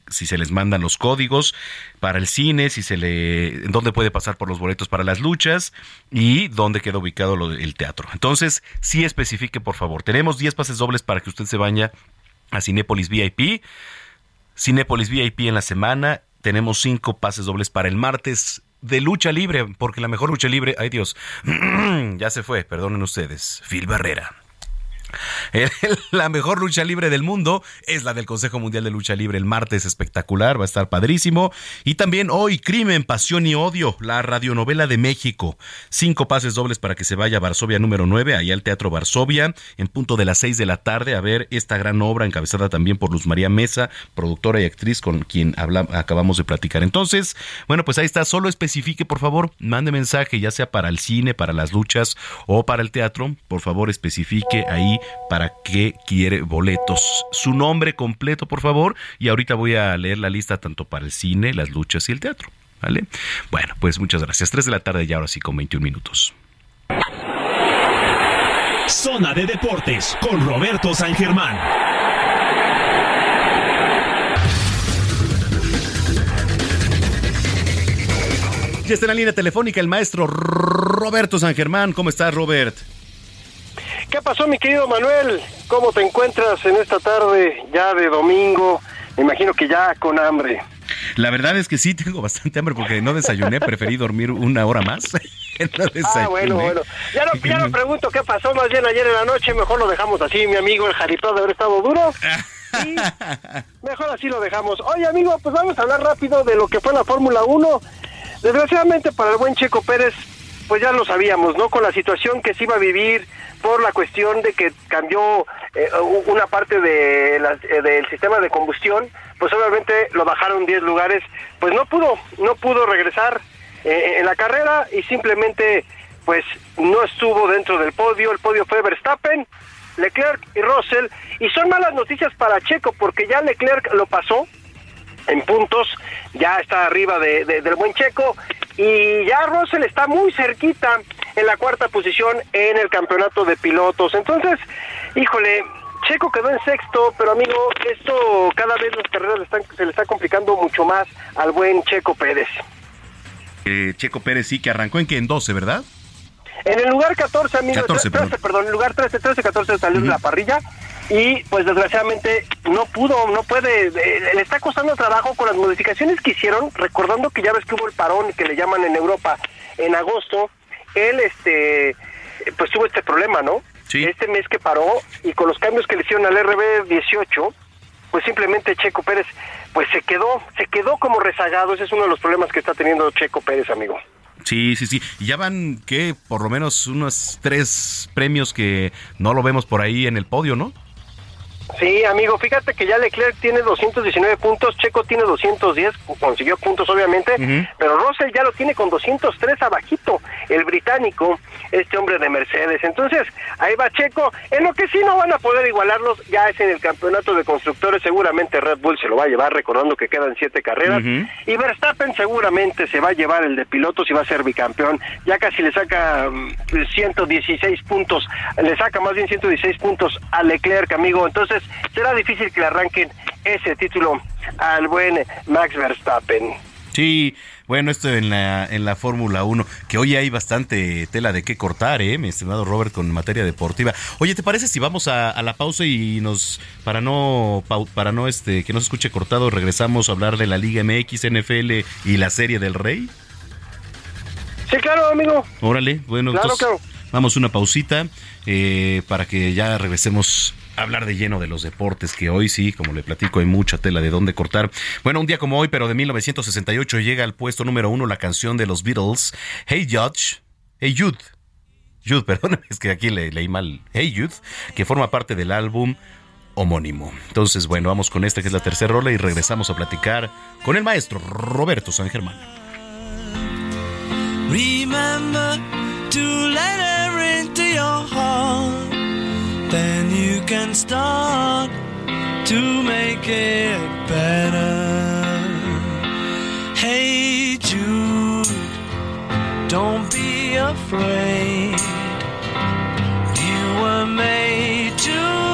si se les mandan los códigos para el cine, si se le dónde puede pasar por los boletos para las luchas y dónde queda ubicado el teatro. Entonces, sí especifique, por favor. Tenemos 10 pases dobles para que usted se vaya a Cinépolis VIP. Cinépolis VIP en la semana. Tenemos 5 pases dobles para el martes de lucha libre, porque la mejor lucha libre, ay Dios, (clears throat) ya se fue, perdonen ustedes, Phil Barrera. (laughs) La mejor lucha libre del mundo es la del Consejo Mundial de Lucha Libre el martes espectacular, va a estar padrísimo. Y también hoy Crimen, Pasión y Odio, la radionovela de México. Cinco pases dobles para que se vaya a Varsovia número 9, allá al Teatro Varsovia, en punto de las 6 de la tarde, a ver esta gran obra encabezada también por Luz María Mesa, productora y actriz con quien acabamos de platicar. Entonces, bueno, pues ahí está, solo especifique, por favor, mande mensaje, ya sea para el cine, para las luchas o para el teatro, por favor especifique ahí para qué quiere boletos. Su nombre completo, por favor, y ahorita voy a leer la lista tanto para el cine, las luchas y el teatro. ¿Vale? Bueno, pues muchas gracias. 3 de la tarde ya ahora sí con 21 minutos. Zona de Deportes con Roberto San Germán. Ya está en la línea telefónica el maestro Roberto San Germán. ¿Cómo estás, Robert? ¿Qué pasó, mi querido Manuel? ¿Cómo te encuentras en esta tarde ya de domingo? Me imagino que ya con hambre. La verdad es que sí (laughs) tengo bastante hambre porque no desayuné, preferí dormir una hora más. (laughs) no ah, bueno, bueno. Ya no, ya no pregunto qué pasó más bien ayer en la noche, mejor lo dejamos así, mi amigo, el jaripeo de haber estado duro. (laughs) Sí, mejor así lo dejamos. Oye, amigo, pues vamos a hablar rápido de lo que fue la Fórmula 1. Desgraciadamente para el buen Checo Pérez, pues ya lo sabíamos, ¿no? Con la situación que se iba a vivir por la cuestión de que cambió eh, una parte de eh, del sistema de combustión, pues obviamente lo bajaron 10 lugares, pues no pudo, no pudo regresar eh, en la carrera y simplemente pues no estuvo dentro del podio, el podio fue Verstappen, Leclerc y Russell, y son malas noticias para Checo porque ya Leclerc lo pasó en puntos, ya está arriba de, de- del buen Checo, y ya Russell está muy cerquita en la cuarta posición en el campeonato de pilotos. Entonces, híjole, Checo quedó en sexto, pero amigo, esto cada vez las carreras le están- se le está complicando mucho más al buen Checo Pérez. Eh, Checo Pérez sí que arrancó en que en 12, ¿verdad? En el lugar 14, amigo, 14, 13, perdón. perdón, en el lugar 13, 13, 14 salió de la parrilla y pues desgraciadamente no pudo, no puede, eh, le está costando trabajo con las modificaciones que hicieron, recordando que ya ves que hubo el parón que le llaman en Europa en agosto, él este pues tuvo este problema, ¿no? Este mes que paró y con los cambios que le hicieron al RB18, pues simplemente Checo Pérez pues se quedó, se quedó como rezagado, ese es uno de los problemas que está teniendo Checo Pérez, amigo. Sí, sí, sí. Y ya van, ¿qué? Por lo menos unos tres premios que no lo vemos por ahí en el podio, ¿no? Sí, amigo, fíjate que ya Leclerc tiene 219 puntos, Checo tiene 210, consiguió puntos obviamente, pero Russell ya lo tiene con 203 abajito, el británico, este hombre de Mercedes. Entonces, ahí va Checo, en lo que sí no van a poder igualarlos ya es en el campeonato de constructores, seguramente Red Bull se lo va a llevar, recordando que quedan siete carreras, y Verstappen seguramente se va a llevar el de pilotos y va a ser bicampeón, ya casi le saca mm, 116 puntos, le saca más bien 116 puntos a Leclerc, amigo, entonces será difícil que le arranquen ese título al buen Max Verstappen. Sí, bueno, esto en la, en la Fórmula 1, que hoy hay bastante tela de qué cortar, ¿eh? Mi estimado Robert, con materia deportiva. Oye, ¿te parece si vamos a, a la pausa y nos, para no, para no, este, que no se escuche cortado, regresamos a hablar de la Liga MX, NFL y la Serie del Rey? Sí, claro, amigo. Órale, bueno, Claro, entonces claro. vamos a una pausita eh, para que ya regresemos hablar de lleno de los deportes, que hoy sí, como le platico, hay mucha tela de dónde cortar. Bueno, un día como hoy, pero de 1968, llega al puesto número uno la canción de los Beatles, Hey Judge, Hey Jude. Jude, (laughs) perdón, es que aquí le, leí mal. Hey Jude, que forma parte del álbum homónimo. Entonces, bueno, vamos con esta que es la tercera rola y regresamos a platicar con el maestro Roberto San Germán. Remember to let her into your heart. Then you can start to make it better. Hey Jude, don't be afraid. You were made to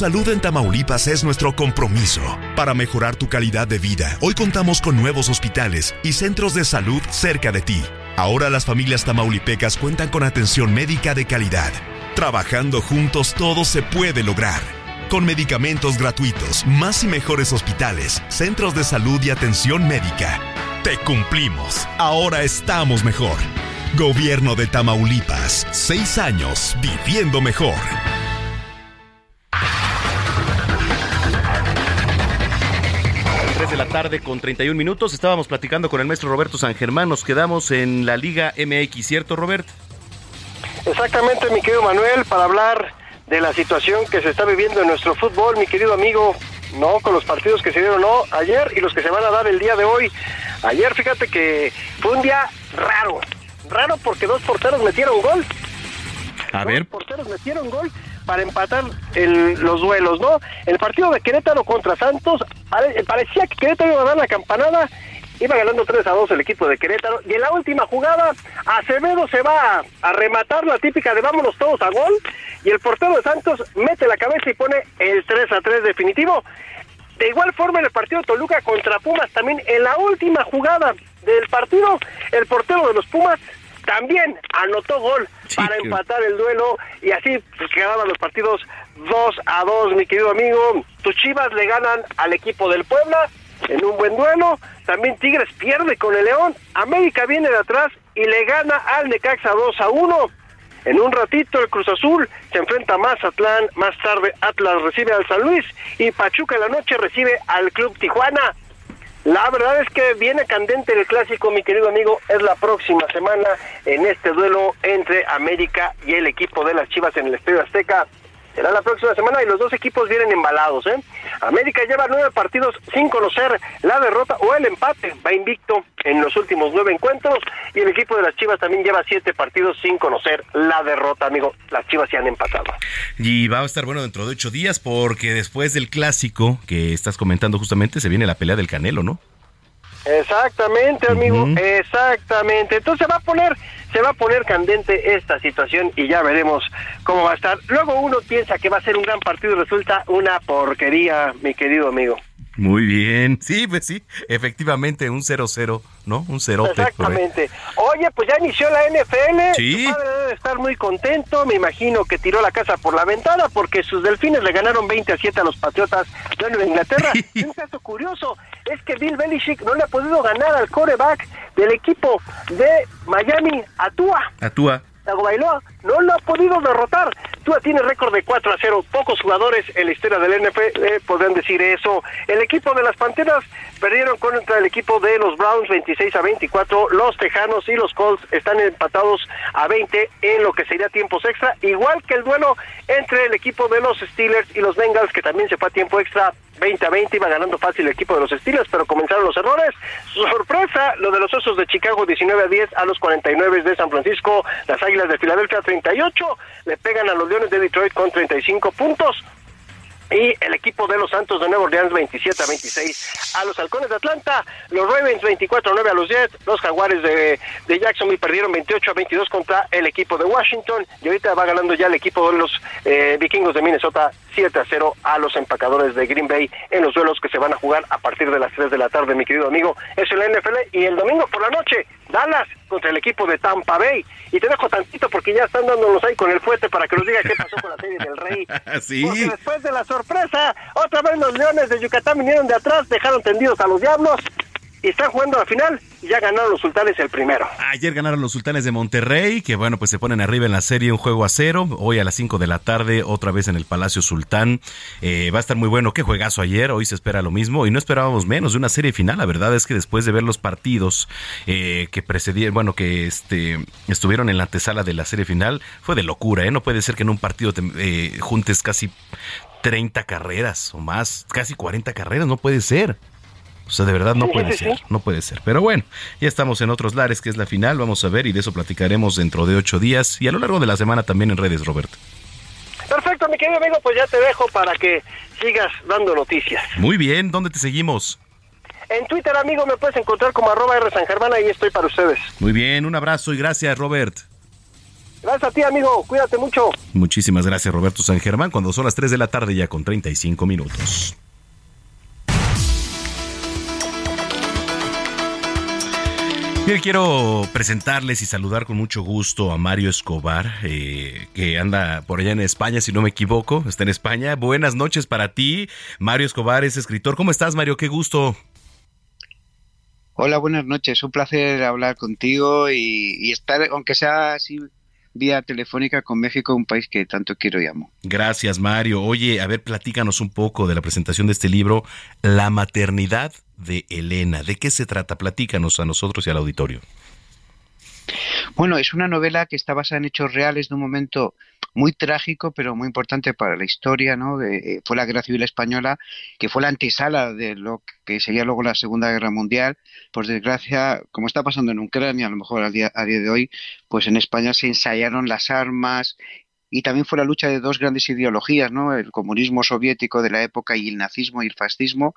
Salud en Tamaulipas es nuestro compromiso. Para mejorar tu calidad de vida, hoy contamos con nuevos hospitales y centros de salud cerca de ti. Ahora las familias tamaulipecas cuentan con atención médica de calidad. Trabajando juntos todo se puede lograr. Con medicamentos gratuitos, más y mejores hospitales, centros de salud y atención médica. Te cumplimos. Ahora estamos mejor. Gobierno de Tamaulipas. Seis años viviendo mejor. 3 de la tarde con 31 minutos. Estábamos platicando con el maestro Roberto San Germán. Nos quedamos en la Liga MX, ¿cierto, Robert? Exactamente, mi querido Manuel, para hablar de la situación que se está viviendo en nuestro fútbol, mi querido amigo, ¿no? Con los partidos que se dieron ¿no? ayer y los que se van a dar el día de hoy. Ayer, fíjate que fue un día raro, raro porque dos porteros metieron gol. A ver. porteros metieron gol para empatar los duelos, ¿no? El partido de Querétaro contra Santos, pare- parecía que Querétaro iba a dar la campanada, iba ganando 3 a 2 el equipo de Querétaro, y en la última jugada, Acevedo se va a, rematar la típica de vámonos todos a gol, y el portero de Santos mete la cabeza y pone el 3 a 3 definitivo. De igual forma, en el partido Toluca contra Pumas, también en la última jugada del partido, el portero de los Pumas también anotó gol para empatar el duelo y así pues, quedaban los partidos 2 a 2, mi querido amigo. Tus Chivas le ganan al equipo del Puebla en un buen duelo. También Tigres pierde con el León. América viene de atrás y le gana al Necaxa 2 a 1. En un ratito el Cruz Azul se enfrenta a Mazatlán, más tarde Atlas recibe al San Luis y Pachuca en la noche recibe al Club Tijuana. La verdad es que viene candente el clásico, mi querido amigo, es la próxima semana en este duelo entre América y el equipo de las Chivas en el Estadio Azteca. Será la próxima semana y los dos equipos vienen embalados. ¿eh? América lleva nueve partidos sin conocer la derrota o el empate. Va invicto en los últimos nueve encuentros y el equipo de las Chivas también lleva siete partidos sin conocer la derrota, amigo. Las Chivas se han empatado. Y va a estar bueno dentro de ocho días porque después del clásico que estás comentando justamente se viene la pelea del Canelo, ¿no? Exactamente, amigo, exactamente. Entonces se va a poner, se va a poner candente esta situación y ya veremos cómo va a estar. Luego uno piensa que va a ser un gran partido y resulta una porquería, mi querido amigo. Muy bien. Sí, pues sí, efectivamente, un 0-0, ¿no? Un 0 Exactamente. Oye, pues ya inició la NFL. Sí. Su padre debe estar muy contento. Me imagino que tiró la casa por la ventana porque sus delfines le ganaron 20 a 7 a los Patriotas de Nueva Inglaterra. (laughs) Un caso curioso es que Bill Belichick no le ha podido ganar al coreback del equipo de Miami, a Tua. Actúa. Tagovailoa no lo ha podido derrotar. Tua tiene récord de 4 a 0. Pocos jugadores en la historia del NFL eh, podrán decir eso. El equipo de las Panteras perdieron contra el equipo de los Browns 26 a 24. Los Tejanos y los Colts están empatados a 20 en lo que sería tiempos extra. Igual que el duelo entre el equipo de los Steelers y los Bengals, que también se fue a tiempo extra 20 a 20, iba ganando fácil el equipo de los Steelers, pero comenzaron los errores. Sorpresa, lo de los Osos de Chicago 19 a 10 a los 49 de San Francisco, las Águilas de Filadelfia 38, le pegan a los Leones de Detroit con 35 puntos. Y el equipo de los Santos de Nueva Orleans 27 a 26 a los Halcones de Atlanta, los Ravens 24 a 9 a los Jets, los Jaguares de, de Jacksonville perdieron 28 a 22 contra el equipo de Washington y ahorita va ganando ya el equipo de los eh, de Minnesota 7 a 0 a los empacadores de Green Bay en los duelos que se van a jugar a partir de las 3 de la tarde, mi querido amigo. Es la NFL y el domingo por la noche, Dallas contra el equipo de Tampa Bay. Y te dejo tantito porque ya están dándonos ahí con el fuete para que nos diga qué pasó con la serie del Rey. (laughs) Sí. Porque después de la sorpresa, otra vez los Leones de Yucatán vinieron de atrás, dejaron tendidos a los Diablos y están jugando la final ya ganaron los Sultanes el primero. Ayer ganaron los Sultanes de Monterrey, que bueno, pues se ponen arriba en la serie un juego a cero. Hoy a las 5 de la tarde, otra vez en el Palacio Sultán. Eh, va a estar muy bueno. Qué juegazo ayer. Hoy se espera lo mismo y no esperábamos menos de una serie final. La verdad es que después de ver los partidos eh, que precedieron, bueno, que este estuvieron en la antesala de la serie final, fue de locura. ¿eh? No puede ser que en un partido te, eh, juntes casi 30 carreras o más, casi 40 carreras. No puede ser. O sea, de verdad no puede ser, no puede ser. Pero bueno, ya estamos en otros lares, que es la final, vamos a ver y de eso platicaremos dentro de ocho días y a lo largo de la semana también en redes, Roberto. Perfecto, mi querido amigo, pues ya te dejo para que sigas dando noticias. Muy bien, ¿dónde te seguimos? En Twitter, amigo, me puedes encontrar como arroba R San Germán, ahí estoy para ustedes. Muy bien, un abrazo y gracias, Robert. Gracias a ti, amigo, cuídate mucho. Muchísimas gracias, Roberto San Germán, cuando son las 3 de la tarde ya con 35 minutos. Quiero presentarles y saludar con mucho gusto a Mario Escobar, eh, que anda por allá en España, si no me equivoco, está en España. Buenas noches para ti. Mario Escobar es escritor. ¿Cómo estás, Mario? Qué gusto. Hola, buenas noches. Un placer hablar contigo y, y estar, aunque sea así vía telefónica con México, un país que tanto quiero y amo. Gracias, Mario. Oye, a ver, platícanos un poco de la presentación de este libro, La maternidad de Elena. ¿De qué se trata? Platícanos a nosotros y al auditorio. Bueno, es una novela que está basada en hechos reales de un momento muy trágico, pero muy importante para la historia, ¿no? Eh, fue la Guerra Civil Española, que fue la antesala de lo que sería luego la Segunda Guerra Mundial. Por desgracia, como está pasando en Ucrania, a lo mejor a día, a día de hoy, pues en España se ensayaron las armas y también fue la lucha de dos grandes ideologías, ¿no? El comunismo soviético de la época y el nazismo y el fascismo,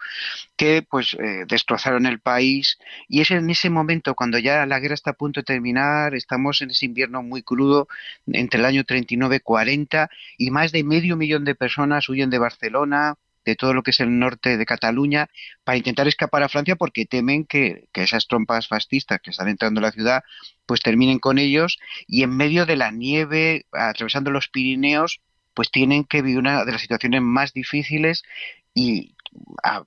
que pues eh, destrozaron el país y es en ese momento cuando ya la guerra está a punto de terminar, estamos en ese invierno muy crudo entre el año 39 y 40 y más de medio millón de personas huyen de Barcelona de todo lo que es el norte de Cataluña para intentar escapar a Francia porque temen que, que esas trompas fascistas que están entrando a la ciudad pues terminen con ellos y en medio de la nieve, atravesando los Pirineos, pues tienen que vivir una de las situaciones más difíciles y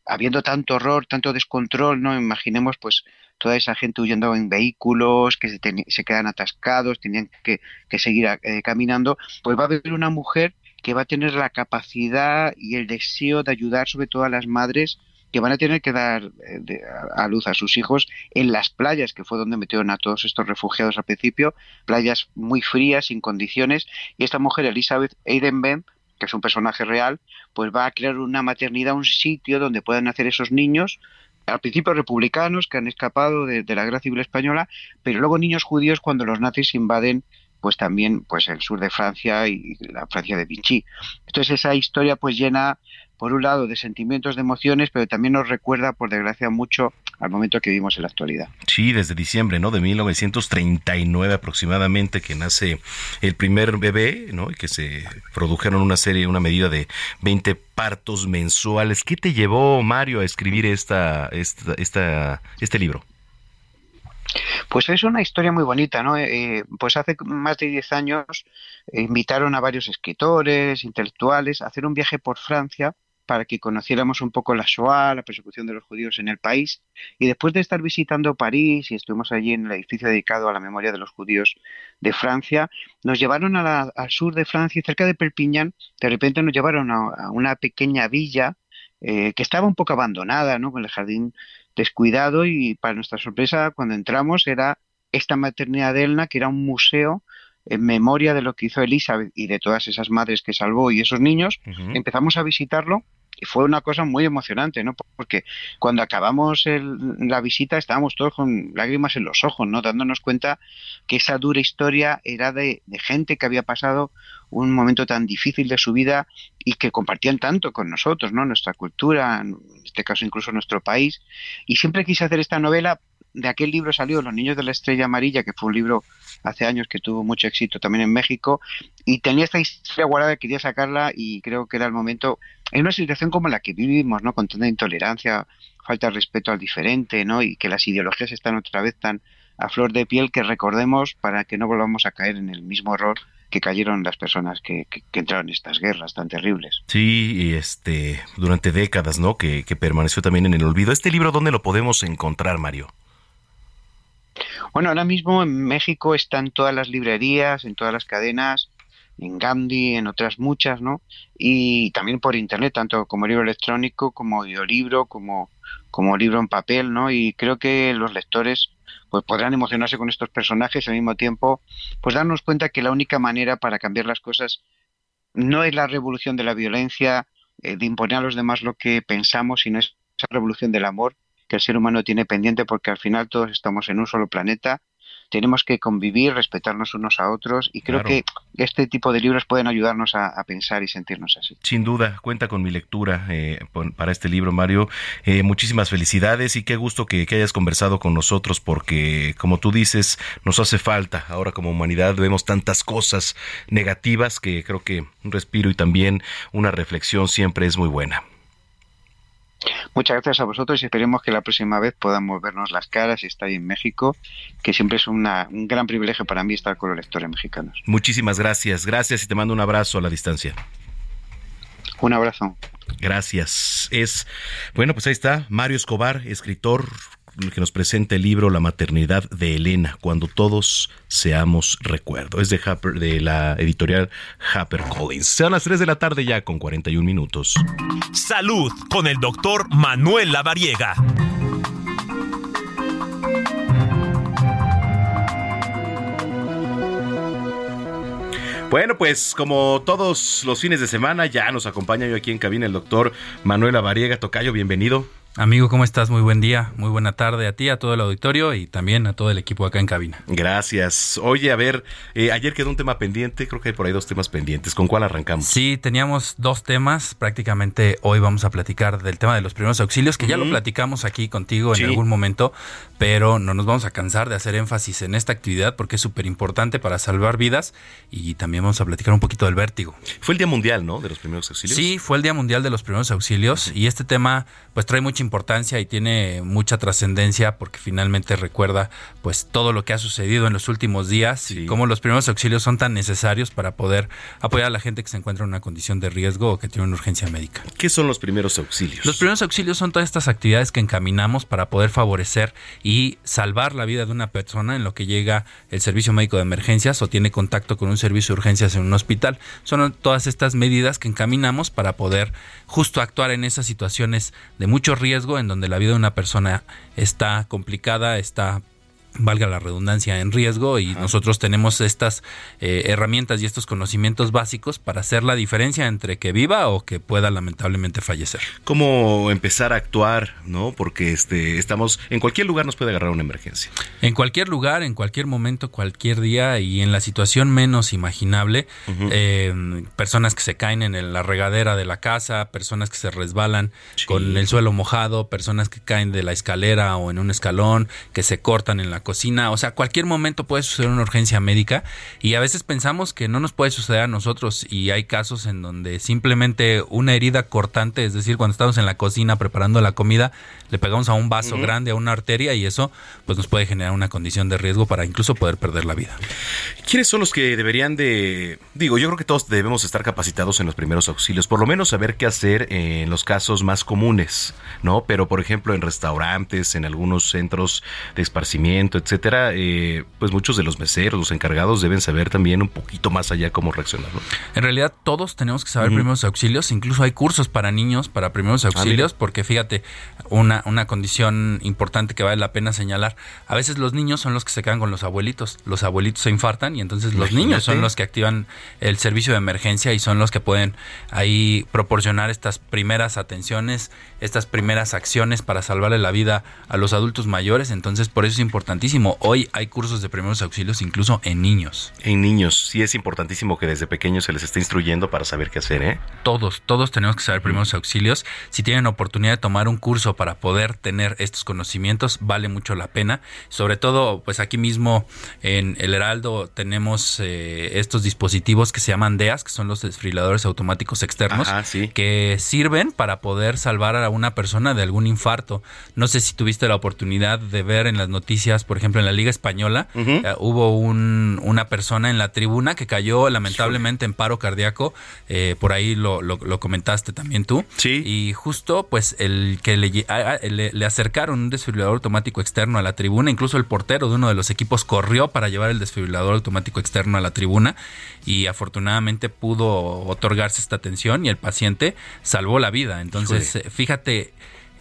habiendo tanto horror, tanto descontrol, no imaginemos pues toda esa gente huyendo en vehículos que se, quedan atascados, tenían que, seguir eh, caminando, pues va a haber una mujer que va a tener la capacidad y el deseo de ayudar sobre todo a las madres que van a tener que dar eh, a luz a sus hijos en las playas, que fue donde metieron a todos estos refugiados al principio, playas muy frías, sin condiciones, y esta mujer, Elizabeth Eidenben, que es un personaje real, pues va a crear una maternidad, un sitio donde puedan nacer esos niños, al principio republicanos que han escapado de, de la guerra civil española, pero luego niños judíos cuando los nazis invaden pues también pues el sur de Francia y la Francia de Vichy. Entonces esa historia pues llena por un lado de sentimientos, de emociones, pero también nos recuerda por desgracia mucho al momento que vivimos en la actualidad. Sí, desde diciembre, ¿no? De 1939 aproximadamente que nace el primer bebé, ¿no? Y que se produjeron una serie, una medida de 20 partos mensuales. ¿Qué te llevó Mario a escribir esta, esta, esta este libro? Pues es una historia muy bonita, ¿no? Eh, pues hace más de 10 años invitaron a varios escritores, intelectuales, a hacer un viaje por Francia para que conociéramos un poco la Shoah, la persecución de los judíos en el país. Y después de estar visitando París y estuvimos allí en el edificio dedicado a la memoria de los judíos de Francia, nos llevaron al sur de Francia cerca de Perpignan, de repente nos llevaron a, una pequeña villa eh, que estaba un poco abandonada, ¿no? con el jardín descuidado y para nuestra sorpresa cuando entramos era esta maternidad de Elna, que era un museo en memoria de lo que hizo Elizabeth y de todas esas madres que salvó y esos niños, empezamos a visitarlo y fue una cosa muy emocionante, ¿no? Porque cuando acabamos la visita estábamos todos con lágrimas en los ojos, ¿no? Dándonos cuenta que esa dura historia era de, de gente que había pasado un momento tan difícil de su vida y que compartían tanto con nosotros, ¿no? Nuestra cultura, en este caso incluso nuestro país. Y siempre quise hacer esta novela. De aquel libro salió Los Niños de la Estrella Amarilla, que fue un libro hace años que tuvo mucho éxito también en México y tenía esta historia guardada, quería sacarla y creo que era el momento, en una situación como la que vivimos, ¿no? Con tanta intolerancia, falta de respeto al diferente, ¿no? Y que las ideologías están otra vez tan a flor de piel que recordemos para que no volvamos a caer en el mismo error que cayeron las personas que, entraron en estas guerras tan terribles. Sí, este, durante décadas, ¿no? Que, que permaneció también en el olvido. ¿Este libro dónde lo podemos encontrar, Mario? Bueno, ahora mismo en México están todas las librerías, en todas las cadenas, en Gandhi, en otras muchas, ¿no? Y también por internet, tanto como libro electrónico, como audiolibro, como, como libro en papel, ¿no? Y creo que los lectores pues podrán emocionarse con estos personajes y al mismo tiempo pues darnos cuenta que la única manera para cambiar las cosas no es la revolución de la violencia, eh, de imponer a los demás lo que pensamos, sino es esa revolución del amor que el ser humano tiene pendiente porque al final todos estamos en un solo planeta tenemos que convivir, respetarnos unos a otros y creo que este tipo de libros pueden ayudarnos a, pensar y sentirnos así. Sin duda, cuenta con mi lectura eh, para este libro, Mario. Eh, muchísimas felicidades y qué gusto que, hayas conversado con nosotros porque, como tú dices, nos hace falta. Ahora como humanidad vemos tantas cosas negativas que creo que un respiro y también una reflexión siempre es muy buena. Muchas gracias a vosotros y esperemos que la próxima vez podamos vernos las caras y estar ahí en México, que siempre es un gran privilegio para mí estar con los lectores mexicanos. Muchísimas gracias, gracias y te mando un abrazo a la distancia. Un abrazo. Gracias. Es, bueno, pues ahí está, Mario Escobar, escritor, que nos presenta el libro La maternidad de Elena, cuando todos seamos recuerdo. Es de, de la editorial Harper Collins. Sean las 3 de la tarde ya con 41 minutos. Salud con el doctor Manuel Lavariega. Bueno, pues como todos los fines de semana ya nos acompaña yo aquí en cabina el doctor Manuel Lavariega. Tocayo, bienvenido. Amigo, ¿cómo estás? Muy buen día, muy buena tarde a ti, a todo el auditorio y también a todo el equipo acá en cabina. Gracias. Oye, a ver, eh, ayer quedó un tema pendiente, creo que hay por ahí dos temas pendientes. ¿Con cuál arrancamos? Sí, teníamos dos temas. Prácticamente hoy vamos a platicar del tema de los primeros auxilios, que ya lo platicamos aquí contigo Sí. en algún momento, pero no nos vamos a cansar de hacer énfasis en esta actividad porque es súper importante para salvar vidas y también vamos a platicar un poquito del vértigo. Fue el Día Mundial, ¿no? De los primeros auxilios. Sí, fue el Día Mundial de los Primeros Auxilios y este tema pues trae mucha importancia y tiene mucha trascendencia porque finalmente recuerda pues todo lo que ha sucedido en los últimos días y cómo los primeros auxilios son tan necesarios para poder apoyar a la gente que se encuentra en una condición de riesgo o que tiene una urgencia médica. ¿Qué son los primeros auxilios? Los primeros auxilios son todas estas actividades que encaminamos para poder favorecer y salvar la vida de una persona en lo que llega el servicio médico de emergencias o tiene contacto con un servicio de urgencias en un hospital. Son todas estas medidas que encaminamos para poder justo actuar en esas situaciones de mucho riesgo en donde la vida de una persona está complicada, está valga la redundancia, en riesgo y nosotros tenemos estas eh, herramientas y estos conocimientos básicos para hacer la diferencia entre que viva o que pueda lamentablemente fallecer. ¿Cómo empezar a actuar, no? Porque este, estamos, en cualquier lugar nos puede agarrar una emergencia. En cualquier lugar, en cualquier momento, cualquier día y en la situación menos imaginable, eh, personas que se caen en la regadera de la casa, personas que se resbalan con el suelo mojado, personas que caen de la escalera o en un escalón, que se cortan en la cocina, o sea, cualquier momento puede suceder una urgencia médica y a veces pensamos que no nos puede suceder a nosotros y hay casos en donde simplemente una herida cortante, es decir, cuando estamos en la cocina preparando la comida, le pegamos a un vaso grande, a una arteria y eso pues nos puede generar una condición de riesgo para incluso poder perder la vida. ¿Quiénes son los que deberían de... Digo, yo creo que todos debemos estar capacitados en los primeros auxilios, por lo menos saber qué hacer en los casos más comunes, ¿no? Pero, por ejemplo, en restaurantes, en algunos centros de esparcimiento, etcétera, eh, pues muchos de los meseros, los encargados deben saber también un poquito más allá cómo reaccionar, ¿no? En realidad todos tenemos que saber primeros auxilios, incluso hay cursos para niños para primeros Ah, auxilios, porque fíjate, una, una condición importante que vale la pena señalar, a veces los niños son los que se quedan con los abuelitos, los abuelitos se infartan y entonces los Imagínate. niños son los que activan el servicio de emergencia y son los que pueden ahí proporcionar estas primeras atenciones, estas primeras acciones para salvarle la vida a los adultos mayores, entonces por eso es importantísimo. Hoy hay cursos de primeros auxilios incluso en niños. En niños, sí es importantísimo que desde pequeños se les esté instruyendo para saber qué hacer, ¿eh? todos, todos tenemos que saber primeros auxilios. Si tienen oportunidad de tomar un curso para poder tener estos conocimientos, vale mucho la pena. Sobre todo, pues aquí mismo en El Heraldo tenemos eh, estos dispositivos que se llaman DEAS, que son los desfibriladores automáticos externos, Ajá, sí. que sirven para poder salvar a una persona de algún infarto. No sé si tuviste la oportunidad de ver en las noticias, por ejemplo, en la Liga Española, eh, hubo un- una persona en la tribuna que cayó lamentablemente en paro cardíaco. eh, por ahí lo, lo- lo comentaste también tú. Sí. Y justo, pues, el que le, a- le, le acercaron un desfibrilador automático externo a la tribuna, incluso el portero de uno de los equipos corrió para llevar el desfibrilador automático externo a la tribuna y afortunadamente pudo otorgarse esta atención y el paciente salvó la vida. Entonces, Híjole. eh, fíjate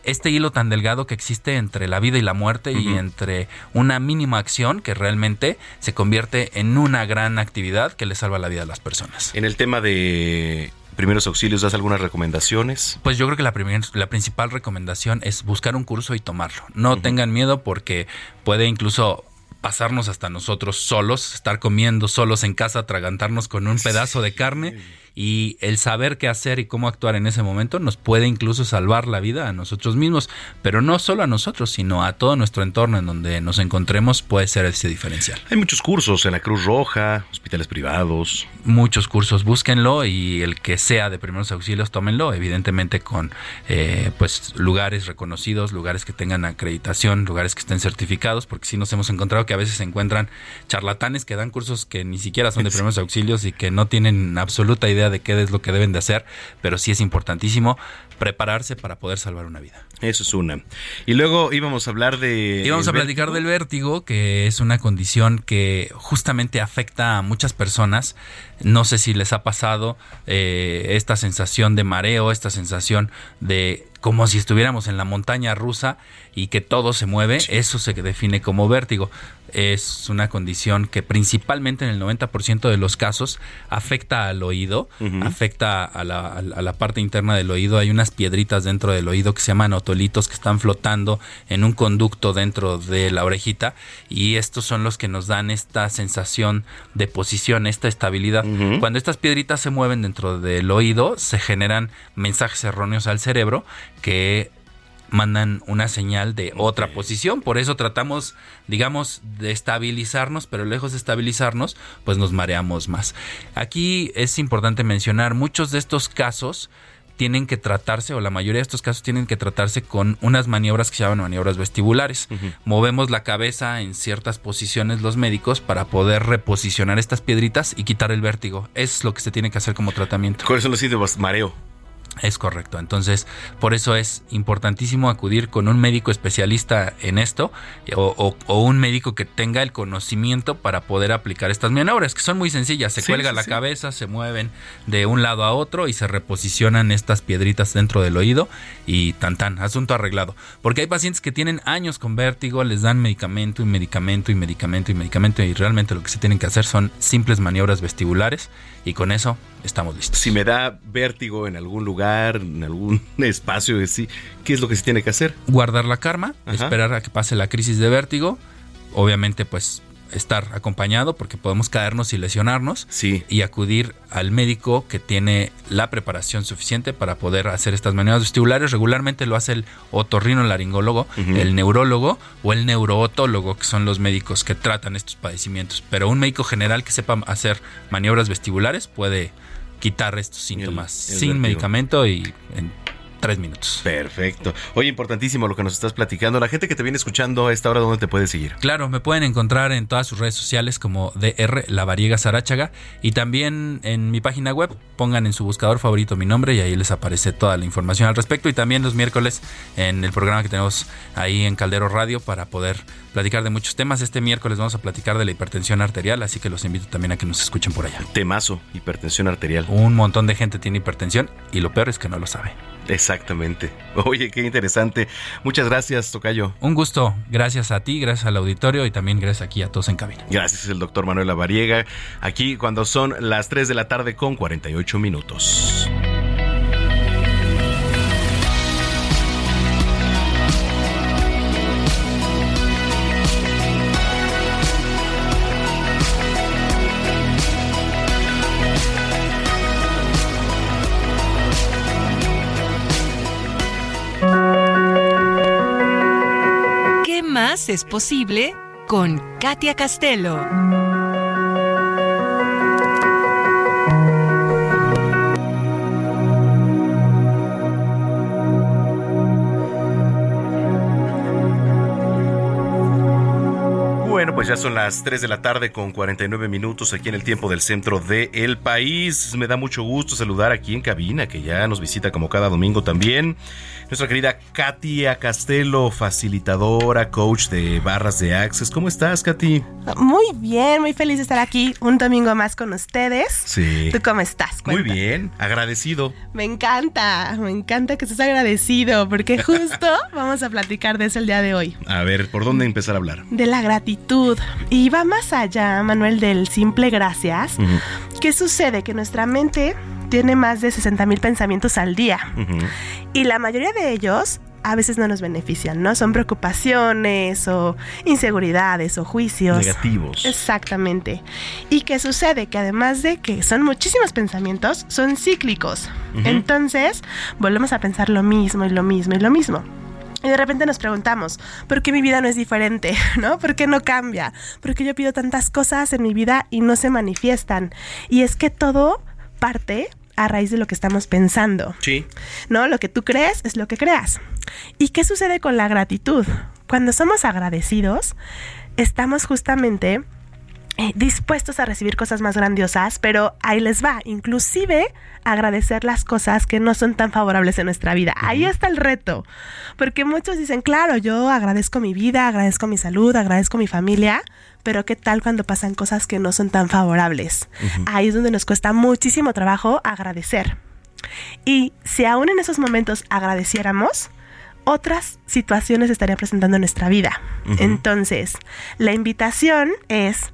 este hilo tan delgado que existe entre la vida y la muerte y entre una mínima acción que realmente se convierte en una gran actividad que le salva la vida a las personas. En el tema de primeros auxilios, ¿das algunas recomendaciones? Pues yo creo que la, primer- la principal recomendación es buscar un curso y tomarlo. No tengan miedo porque puede incluso pasarnos hasta nosotros solos, estar comiendo solos en casa, atragantarnos con un pedazo de carne y el saber qué hacer y cómo actuar en ese momento nos puede incluso salvar la vida a nosotros mismos, pero no solo a nosotros, sino a todo nuestro entorno en donde nos encontremos puede ser ese diferencial. Hay muchos cursos en la Cruz Roja, hospitales privados. Muchos cursos, búsquenlo y el que sea de primeros auxilios, tómenlo, evidentemente con eh, pues lugares reconocidos, lugares que tengan acreditación, lugares que estén certificados, porque sí nos hemos encontrado que a veces se encuentran charlatanes que dan cursos que ni siquiera son de primeros auxilios y que no tienen absoluta idea de qué es lo que deben de hacer, pero sí es importantísimo prepararse para poder salvar una vida. Eso es una. Y luego íbamos a hablar de... Y vamos a platicar del vértigo, que es una condición que justamente afecta a muchas personas. No sé si les ha pasado eh, esta sensación de mareo, esta sensación de como si estuviéramos en la montaña rusa y que todo se mueve, eso se define como vértigo. Es una condición que principalmente en el 90% de los casos afecta al oído, afecta a la, a la parte interna del oído. Hay unas piedritas dentro del oído que se llaman otolitos que están flotando en un conducto dentro de la orejita y estos son los que nos dan esta sensación de posición, esta estabilidad. Cuando estas piedritas se mueven dentro del oído, se generan mensajes erróneos al cerebro que mandan una señal de otra posición. Por eso tratamos, digamos, de estabilizarnos, pero lejos de estabilizarnos, pues nos mareamos más. Aquí es importante mencionar, muchos de estos casos tienen que tratarse, o la mayoría de estos casos tienen que tratarse con unas maniobras que se llaman maniobras vestibulares. Movemos la cabeza en ciertas posiciones los médicos para poder reposicionar estas piedritas y quitar el vértigo. Es lo que se tiene que hacer como tratamiento. ¿Cuáles son los síntomas? Mareo. Es correcto. Entonces, por eso es importantísimo acudir con un médico especialista en esto o, o- o un médico que tenga el conocimiento para poder aplicar estas maniobras, que son muy sencillas. Se Sí, cuelga sí, la sí. cabeza, se mueven de un lado a otro y se reposicionan estas piedritas dentro del oído y tan tan, asunto arreglado. Porque hay pacientes que tienen años con vértigo, les dan medicamento y medicamento y medicamento y medicamento y realmente lo que se tienen que hacer son simples maniobras vestibulares y con eso estamos listos. Si me da vértigo en algún lugar, en algún (laughs) espacio, así, ¿qué es lo que se tiene que hacer? guardar la calma, esperar a que pase la crisis de vértigo, obviamente pues estar acompañado porque podemos caernos y lesionarnos y acudir al médico que tiene la preparación suficiente para poder hacer estas maniobras vestibulares. Regularmente lo hace el otorrinolaringólogo, Ujú. el neurólogo o el neurootólogo, que son los médicos que tratan estos padecimientos. Pero un médico general que sepa hacer maniobras vestibulares puede quitar estos síntomas el sin medicamento y en tres minutos. Perfecto. Oye, importantísimo lo que nos estás platicando. La gente que te viene escuchando a esta hora, ¿dónde te puede seguir? Claro, me pueden encontrar en todas sus redes sociales como DR La Variega Saráchaga y también en mi página web pongan en su buscador favorito mi nombre y ahí les aparece toda la información al respecto y también los miércoles en el programa que tenemos ahí en Caldero Radio para poder platicar de muchos temas. Este miércoles vamos a platicar de la hipertensión arterial, así que los invito también a que nos escuchen por allá. Temazo, hipertensión arterial. Un montón de gente tiene hipertensión y lo peor es que no lo sabe. Exactamente. (laughs) Oye, qué interesante. Muchas gracias, Tocayo. Un gusto, gracias a ti, gracias al auditorio y también gracias aquí a todos en cabina. Gracias, el doctor Manuel Lavariega. Aquí cuando son las 3 de la tarde con 48 minutos. Es posible con Katia Castelo? Bueno, pues ya son las 3 de la tarde con 49 minutos aquí en el tiempo del centro del país. Me da mucho gusto saludar aquí en cabina, que ya nos visita como cada domingo también. Nuestra querida Katia Castelo, facilitadora, coach de barras de Access. ¿Cómo estás, Katy? Muy bien, muy feliz de estar aquí un domingo más con ustedes. Sí. ¿Tú cómo estás? Muy Cuenta. bien, agradecido. Me encanta, me encanta que estés agradecido porque justo (laughs) vamos a platicar de eso el día de hoy. A ver, ¿por dónde empezar a hablar? De la gratitud. Y va más allá, Manuel, del simple gracias. ¿Qué sucede? Que nuestra mente tiene más de 60 mil pensamientos al día. Y la mayoría de ellos a veces no nos benefician, ¿no? Son preocupaciones o inseguridades o juicios. Negativos. Exactamente. ¿Y qué sucede? Que además de que son muchísimos pensamientos, son cíclicos. Entonces, volvemos a pensar lo mismo y lo mismo y lo mismo. Y de repente nos preguntamos, ¿por qué mi vida no es diferente? (laughs) ¿No? ¿Por qué no cambia? ¿Por qué yo pido tantas cosas en mi vida y no se manifiestan? Y es que todo parte a raíz de lo que estamos pensando. Sí. ¿no? Lo que tú crees es lo que creas. ¿Y qué sucede con la gratitud? Cuando somos agradecidos, estamos justamente eh, dispuestos a recibir cosas más grandiosas, pero ahí les va, inclusive agradecer las cosas que no son tan favorables en nuestra vida. Ahí está el reto, porque muchos dicen, claro, yo agradezco mi vida, agradezco mi salud, agradezco mi familia, pero ¿qué tal cuando pasan cosas que no son tan favorables? Ahí es donde nos cuesta muchísimo trabajo agradecer. Y si aún en esos momentos agradeciéramos, otras situaciones estarían presentando en nuestra vida. Entonces, la invitación es,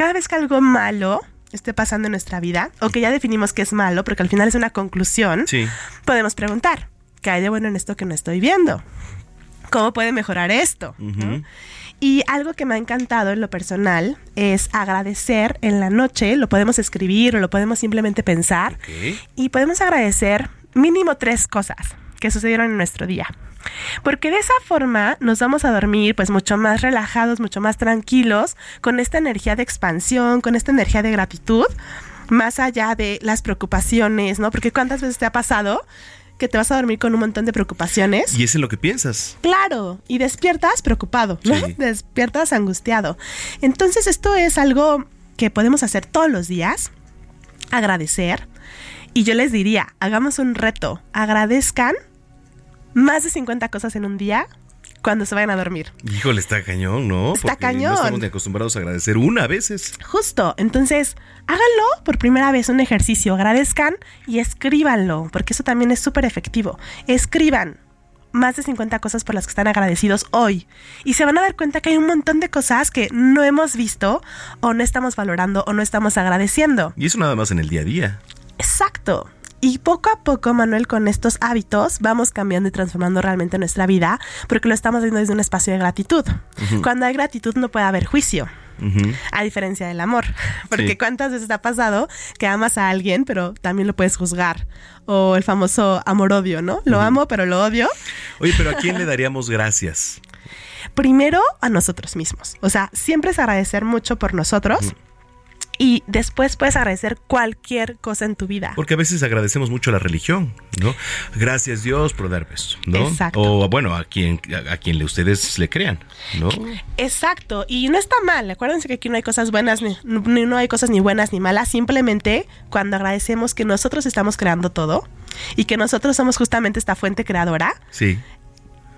cada vez que algo malo esté pasando en nuestra vida, o que ya definimos que es malo, porque al final es una conclusión, Sí. podemos preguntar, ¿qué hay de bueno en esto que no estoy viendo? ¿Cómo puede mejorar esto? Y algo que me ha encantado en lo personal es agradecer en la noche, lo podemos escribir o lo podemos simplemente pensar, y podemos agradecer mínimo tres cosas que sucedieron en nuestro día. Porque de esa forma nos vamos a dormir pues mucho más relajados, mucho más tranquilos, con esta energía de expansión, con esta energía de gratitud, más allá de las preocupaciones, ¿no? Porque cuántas veces te ha pasado que te vas a dormir con un montón de preocupaciones. Y es en lo que piensas. Claro, y despiertas preocupado, ¿no? Sí. (laughs) Despiertas angustiado. Entonces esto es algo que podemos hacer todos los días, agradecer. Y yo les diría, hagamos un reto, agradezcan más de 50 cosas en un día cuando se vayan a dormir. Híjole, está cañón, ¿no? Está Porque cañón. No estamos ni acostumbrados a agradecer una a veces. Justo, entonces háganlo por primera vez un ejercicio, agradezcan y escríbanlo, porque eso también es súper efectivo. Escriban más de 50 cosas por las que están agradecidos hoy y se van a dar cuenta que hay un montón de cosas que no hemos visto o no estamos valorando o no estamos agradeciendo. Y eso nada más en el día a día. Exacto. Y poco a poco, Manuel, con estos hábitos vamos cambiando y transformando realmente nuestra vida porque lo estamos viendo desde un espacio de gratitud. Cuando hay gratitud no puede haber juicio. A diferencia del amor. (laughs) Porque Sí. cuántas veces ha pasado que amas a alguien, pero también lo puedes juzgar. O el famoso amor-odio, ¿no? Lo amo, pero lo odio. Oye, pero ¿a quién le (laughs) daríamos gracias? Primero a nosotros mismos. O sea, siempre es agradecer mucho por nosotros. Y después puedes agradecer cualquier cosa en tu vida. Porque a veces agradecemos mucho a la religión, ¿no? Gracias Dios por darme esto, ¿no? Exacto. O bueno, a quien a, a quien le ustedes le crean, ¿no? Exacto, y no está mal. Acuérdense que aquí no hay cosas buenas, ni- no hay cosas ni buenas ni malas. Simplemente cuando agradecemos que nosotros estamos creando todo y que nosotros somos justamente esta fuente creadora, Sí.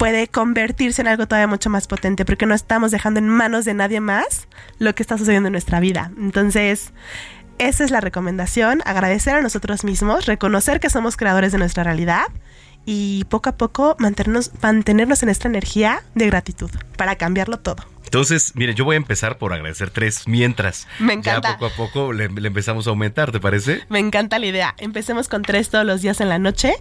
Puede convertirse en algo todavía mucho más potente porque no estamos dejando en manos de nadie más lo que está sucediendo en nuestra vida. Entonces, esa es la recomendación, agradecer a nosotros mismos, reconocer que somos creadores de nuestra realidad y poco a poco mantenernos, mantenernos en esta energía de gratitud para cambiarlo todo. Entonces, mire, yo voy a empezar por agradecer tres mientras. Me encanta. Ya poco a poco le, le empezamos a aumentar, ¿te parece? Me encanta la idea. Empecemos con tres todos los días en la noche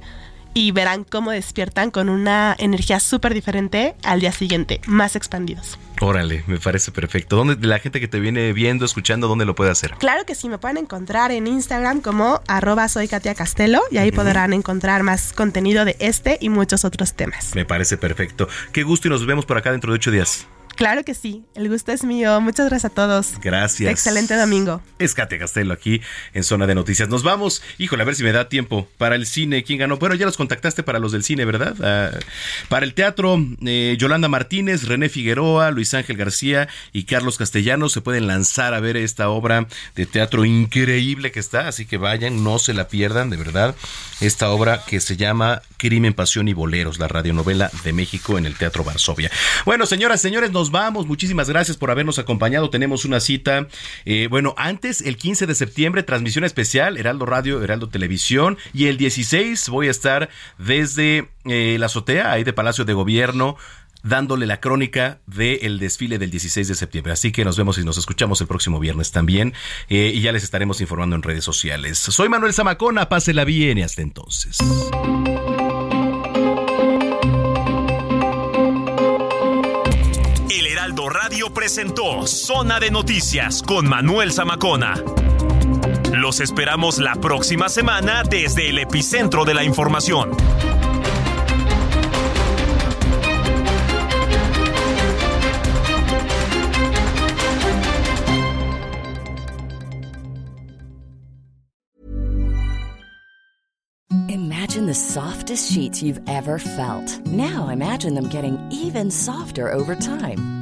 y verán cómo despiertan con una energía súper diferente al día siguiente, más expandidos. Órale, me parece perfecto. ¿Dónde la gente que te viene viendo, escuchando, dónde lo puede hacer? Claro que sí, me pueden encontrar en Instagram como arroba soy Katia Castelo y ahí podrán encontrar más contenido de este y muchos otros temas. Me parece perfecto. Qué gusto y nos vemos por acá dentro de ocho días. Claro que sí, el gusto es mío. Muchas gracias a todos. Gracias. Excelente domingo. Es Katia Castelo aquí en Zona de Noticias. Nos vamos. Híjole, a ver si me da tiempo para el cine. ¿Quién ganó? Bueno, ya los contactaste para los del cine, ¿verdad? Ah, para el teatro, eh, Yolanda Martínez, René Figueroa, Luis Ángel García y Carlos Castellanos se pueden lanzar a ver esta obra de teatro increíble que está. Así que vayan, no se la pierdan, de verdad. Esta obra que se llama Crimen, Pasión y Boleros, la radionovela de México en el Teatro Varsovia. Bueno, señoras, señores, nos vamos. Muchísimas gracias por habernos acompañado. Tenemos una cita. eh, bueno, antes, el 15 de septiembre, transmisión especial, Heraldo Radio, Heraldo Televisión. Y el 16 voy a estar desde eh, la azotea, ahí de Palacio de Gobierno dándole la crónica del desfile del 16 de septiembre. Así que nos vemos y nos escuchamos el próximo viernes también. eh, y ya les estaremos informando en redes sociales. Soy Manuel Zamacona, pásela bien y hasta entonces. Presentó Zona de Noticias con Manuel Zamacona. Los esperamos la próxima semana desde el epicentro de la información. Imagine the softest sheets you've ever felt. Now imagine them getting even softer over time.